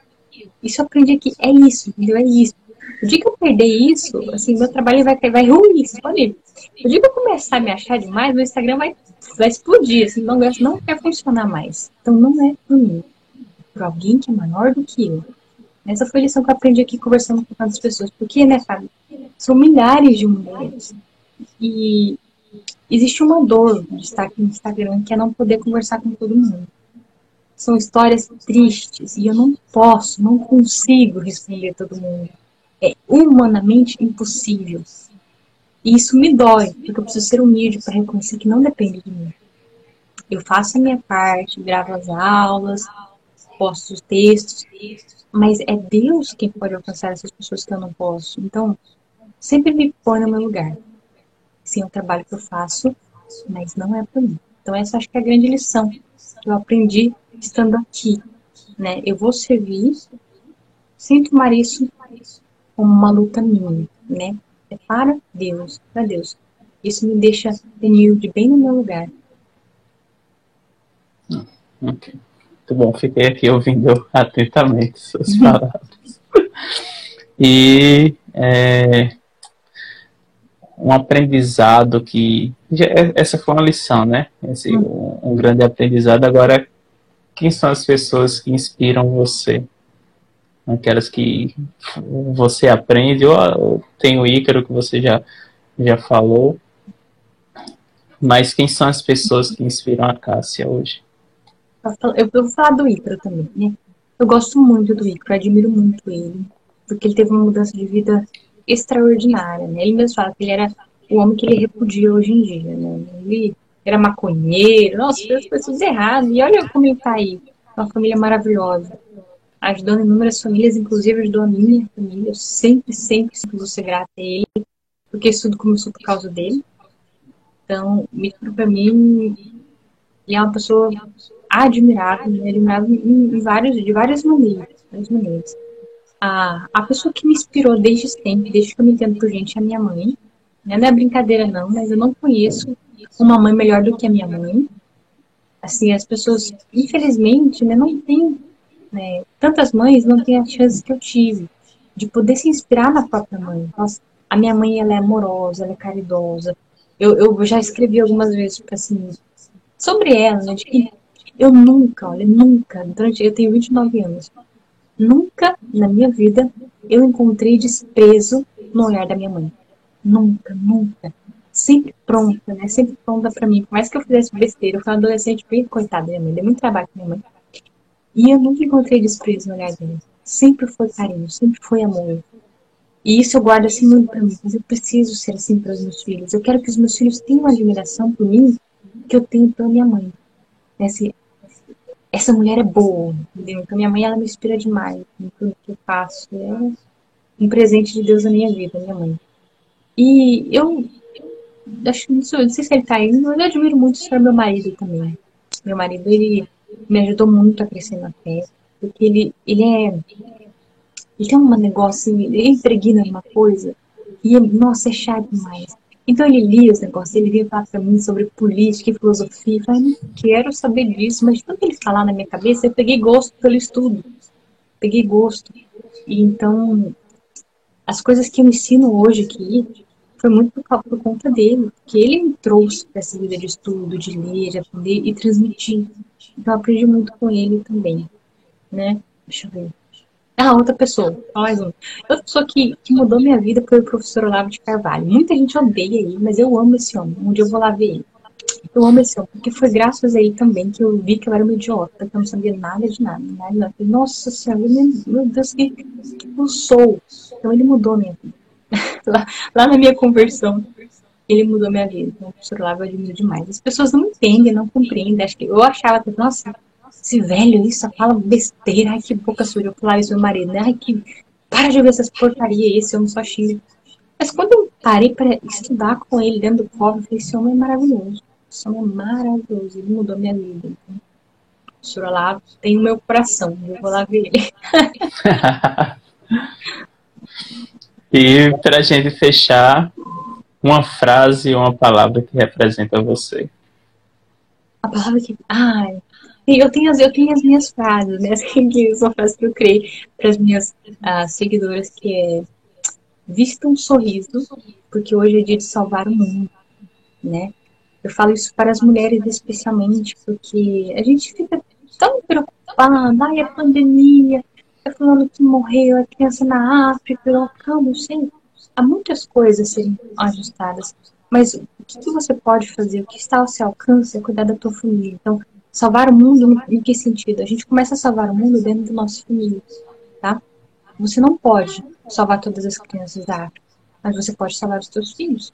Isso eu aprendi aqui, é isso, entendeu? É isso. O dia que eu perder isso, assim, meu trabalho vai, vai ruir, ir. O dia que eu começar a me achar demais, meu Instagram vai, vai explodir, assim, não, não quer funcionar mais. Então não é por mim, é por alguém que é maior do que eu. Essa foi a lição que eu aprendi aqui conversando com tantas pessoas. Porque, né, Fábio? São milhares de mulheres. E existe uma dor de estar aqui no Instagram, que é não poder conversar com todo mundo. São histórias tristes e eu não posso, não consigo responder todo mundo. É humanamente impossível. E isso me dói, porque eu preciso ser humilde para reconhecer que não depende de mim. Eu faço a minha parte, gravo as aulas, posto os textos, mas é Deus quem pode alcançar essas pessoas que eu não posso. Então, sempre me põe no meu lugar. Sim, é um trabalho que eu faço, mas não é para mim. Então, essa acho que é a grande lição que eu aprendi estando aqui. Né? Eu vou servir sem tomar isso como uma luta minha, né? É para Deus, para Deus. Isso me deixa humilde, bem no meu lugar. Ok. Muito bom, fiquei aqui ouvindo atentamente suas palavras. E é, um aprendizado que. É, essa foi uma lição, né? Esse, uhum. um, um grande aprendizado. Agora, quem são as pessoas que inspiram você? Aquelas que você aprende, ou tem o Ícaro que você já, já falou. Mas quem são as pessoas que inspiram a Cássia hoje? Eu vou falar do Icaro também, né? Eu gosto muito do Icaro, admiro muito ele, porque ele teve uma mudança de vida extraordinária, né? Ele mesmo fala que ele era o homem que ele repudia hoje em dia, né? Ele era maconheiro, nossa, fez coisas erradas, e olha como ele tá aí, uma família maravilhosa, ajudando inúmeras famílias, inclusive ajudou a minha família, eu sempre, sempre, sempre vou ser grata a ele, porque isso tudo começou por causa dele. Então, Icaro pra mim, ele é uma pessoa admirável, né? admirável em, vários, de várias maneiras. Várias maneiras. A, a pessoa que me inspirou desde sempre, desde que eu me entendo por gente, é a minha mãe. Né? Não é brincadeira, não, mas eu não conheço uma mãe melhor do que a minha mãe. Assim, as pessoas, infelizmente, né, não têm, né, tantas mães não têm a chance que eu tive de poder se inspirar na própria mãe. Nossa, a minha mãe, ela é amorosa, ela é caridosa. Eu, eu já escrevi algumas vezes, tipo assim, sobre ela, né, de que eu nunca, olha, nunca, durante, eu tenho 29 anos, nunca na minha vida eu encontrei desprezo no olhar da minha mãe. Nunca, nunca. Sempre pronta, né? Sempre pronta para mim. Por mais que eu fizesse besteira, eu fui adolescente bem coitada da minha mãe, dei muito trabalho com minha mãe. E eu nunca encontrei desprezo no olhar dela. Sempre foi carinho, sempre foi amor. E isso eu guardo assim muito pra mim, mas eu preciso ser assim para os meus filhos. Eu quero que os meus filhos tenham admiração por mim que eu tenho pela minha mãe. Esse, essa mulher é boa, entendeu? Então minha mãe, ela me inspira demais em tudo que eu faço. É um presente de Deus na minha vida, minha mãe. E eu acho não sei, não sei se ele tá aí, mas eu admiro muito o meu marido também. Meu marido, ele me ajudou muito a crescer na fé, porque ele, ele é ele tem um negócio, ele impregna uma coisa, e, nossa, é chato demais. Então ele lia os negócios, ele vinha falar para mim sobre política e filosofia. Eu falei, não quero saber disso, mas tanto ele falar na minha cabeça, eu peguei gosto pelo estudo. Peguei gosto. E então, as coisas que eu ensino hoje aqui foi muito por, por conta dele, que ele me trouxe para essa vida de estudo, de ler, de aprender e transmitir. Então, eu aprendi muito com ele também, né? Deixa eu ver. Ah, outra pessoa. Mais um. Outra pessoa que, que mudou minha vida foi o professor Olavo de Carvalho. Muita gente odeia ele, mas eu amo esse homem. Um dia eu vou lá ver ele. Eu amo esse homem, porque foi graças a ele também que eu vi que eu era uma idiota, que eu não sabia nada de nada. nada. Nossa Senhora, meu Deus, que, que eu sou. Então ele mudou minha vida. lá, lá na minha conversão, ele mudou minha vida. Então, o professor Olavo eu admiro demais. As pessoas não entendem, não compreendem. Acho que eu achava, nossa, esse velho só fala besteira, ai que boca suja, eu falava isso meu marido, né? Ai que. Para de ver essas porcarias, esse homem só xinga. Mas quando eu parei para estudar com ele dentro do eu falei, esse homem é maravilhoso. Esse homem é maravilhoso, ele mudou minha vida. Então, lá tem o meu coração, eu vou lá ver ele. e para a gente fechar, uma frase, uma palavra que representa você. A palavra que. Ai, eu tenho as, eu tenho as minhas frases, né? Que frases que eu criei para as minhas uh, seguidoras, que é vista um sorriso, porque hoje é dia de salvar o mundo, né? Eu falo isso para as mulheres especialmente, porque a gente fica tão preocupada, ai, a pandemia, é falando que morreu, a criança na África, eu, calma, sei, há muitas coisas a serem ajustadas, mas o que, que, você pode fazer, o que está ao seu alcance é cuidar da tua família. Então, salvar o mundo, em que sentido? A gente começa a salvar o mundo dentro da nossa família, tá? Você não pode salvar todas as crianças da África, mas você pode salvar os teus filhos,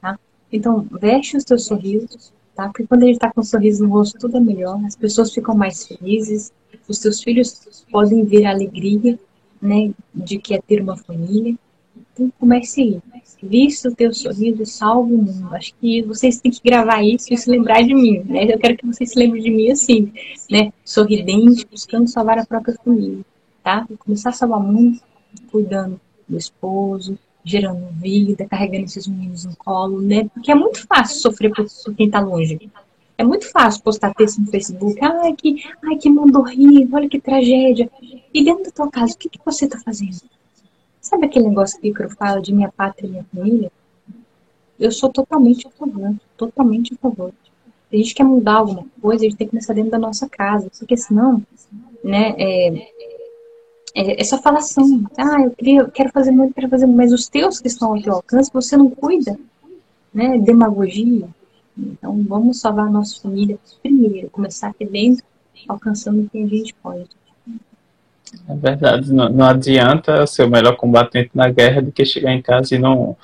tá? Então, veste os teus sorrisos, tá? Porque quando ele está com um sorriso no rosto, tudo é melhor, as pessoas ficam mais felizes, os teus filhos podem ver a alegria, né, de que é ter uma família. Então, comece aí. Vista o teu sorriso, salve o mundo. Acho que vocês têm que gravar isso e se lembrar de mim, né? Eu quero que vocês se lembrem de mim assim, né? Sorridente, buscando salvar a própria família, tá? E começar a salvar o mundo, cuidando do esposo, gerando vida, carregando esses meninos no colo, né? Porque é muito fácil sofrer por, por quem tá longe. É muito fácil postar texto no Facebook. Ai, que, ai, que mundo horrível, olha que tragédia. E dentro da tua casa, o que, que você tá fazendo? Sabe aquele negócio que eu falo de minha pátria e minha família? Eu sou totalmente a favor, totalmente a favor. A gente quer mudar alguma coisa, a gente tem que começar dentro da nossa casa, porque senão, né, é, é, é só falação. Ah, eu, queria, eu quero fazer muito, quero fazer muito, mas os teus que estão ao teu alcance, você não cuida, né, demagogia. Então, vamos salvar a nossa família primeiro, começar aqui dentro, alcançando quem a gente pode. É verdade, não, não adianta ser o melhor combatente na guerra do que chegar em casa e não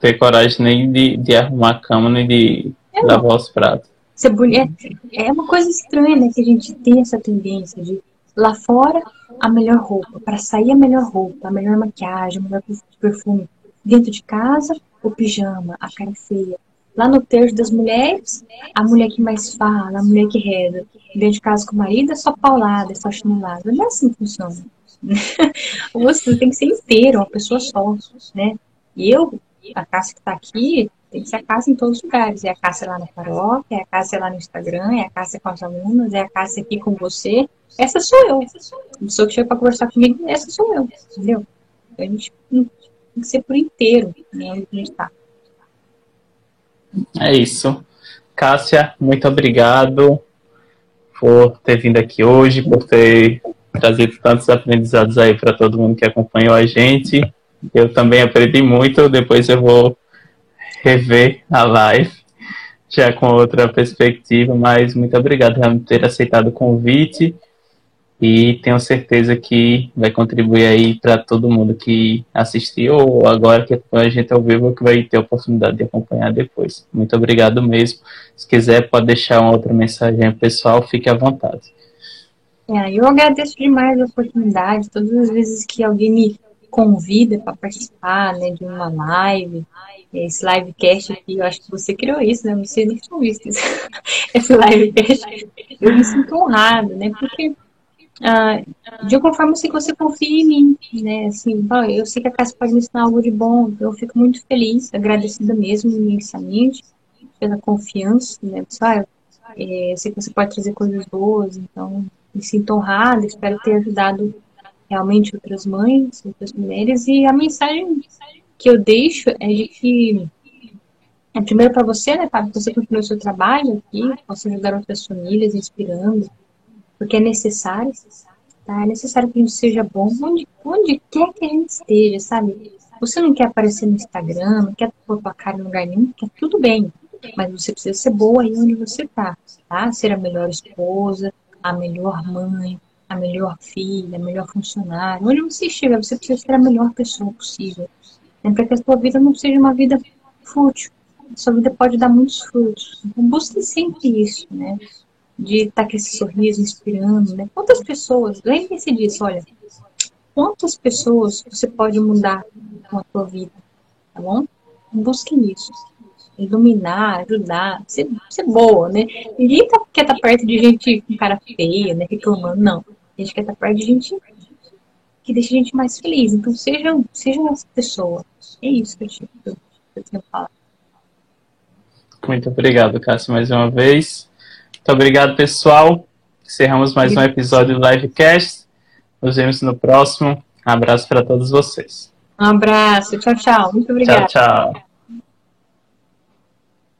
ter coragem nem de, de arrumar a cama, nem de é, lavar os pratos. Ser bonito, é, é uma coisa estranha, né, que a gente tem essa tendência de lá fora a melhor roupa, para sair a melhor roupa, a melhor maquiagem, o melhor perfume. Dentro de casa, o pijama, a cara feia. Lá no terço das mulheres, a mulher que mais fala, a mulher que reza. Dentro de casa com o marido, é só paulada, é só chinelada. Não é assim que funciona. Você tem que ser inteiro, uma pessoa só, né? E eu, a Cássia que está aqui, tem que ser a Cássia em todos os lugares. É a Cássia lá na paróquia, é a Cássia lá no Instagram, é a Cássia com as alunas, é a Cássia aqui com você. Essa sou eu. A pessoa que chega para conversar comigo, essa sou eu, entendeu? A gente tem que ser por inteiro, né? Onde a gente está. É isso. Cássia, muito obrigado por ter vindo aqui hoje, por ter trazido tantos aprendizados aí para todo mundo que acompanhou a gente. Eu também aprendi muito, depois eu vou rever a live já com outra perspectiva, mas muito obrigado por ter aceitado o convite e tenho certeza que vai contribuir aí para todo mundo que assistiu ou agora que a gente ao vivo que vai ter a oportunidade de acompanhar depois. Muito obrigado mesmo. Se quiser, pode deixar uma outra mensagem pessoal, fique à vontade. É, eu agradeço demais a oportunidade, todas as vezes que alguém me convida para participar né, de uma live, esse livecast aqui, eu acho que você criou isso, né? Não sei nem se isso. esse livecast. Eu me sinto honrada, né? Porque ah, de alguma forma sei que você confia em mim, né? Assim, eu sei que a casa pode me ensinar algo de bom, eu fico muito feliz, agradecida mesmo imensamente pela confiança, né? Pessoal, é, eu sei que você pode trazer coisas boas, então me sinto honrada, espero ter ajudado realmente outras mães, outras mulheres, e a mensagem que eu deixo é de que é primeiro para você, né, Fábio, você continua o seu trabalho aqui, possa ajudar outras famílias, inspirando, porque é necessário, tá? É necessário que a gente seja bom onde, onde quer que a gente esteja, sabe? Você não quer aparecer no Instagram, não quer pôr tua cara em lugar nenhum, quer tudo bem. Mas você precisa ser boa aí onde você tá, tá? Ser a melhor esposa, a melhor mãe, a melhor filha, a melhor funcionária. Onde você estiver, você precisa ser a melhor pessoa possível. Né? Para que a sua vida não seja uma vida fútil. A sua vida pode dar muitos frutos. Então, busque sempre isso, né? De estar tá com esse sorriso inspirando, né? Quantas pessoas, lembre-se disso, olha, quantas pessoas você pode mudar com a tua vida, tá bom? Busque isso. Iluminar, ajudar, ser, ser boa, né? Ninguém tá, quer estar tá perto de gente com cara feia, né? Reclamando, não. A gente quer estar tá perto de gente que deixa a gente mais feliz. Então, sejam, sejam essa pessoa. É isso que eu, tinha, que eu falar. Muito obrigado, Cássio, mais uma vez. Muito obrigado, pessoal. Encerramos mais um episódio do Livecast. Nos vemos no próximo. Um abraço para todos vocês. Um abraço. Tchau, tchau. Muito obrigada. Tchau, tchau.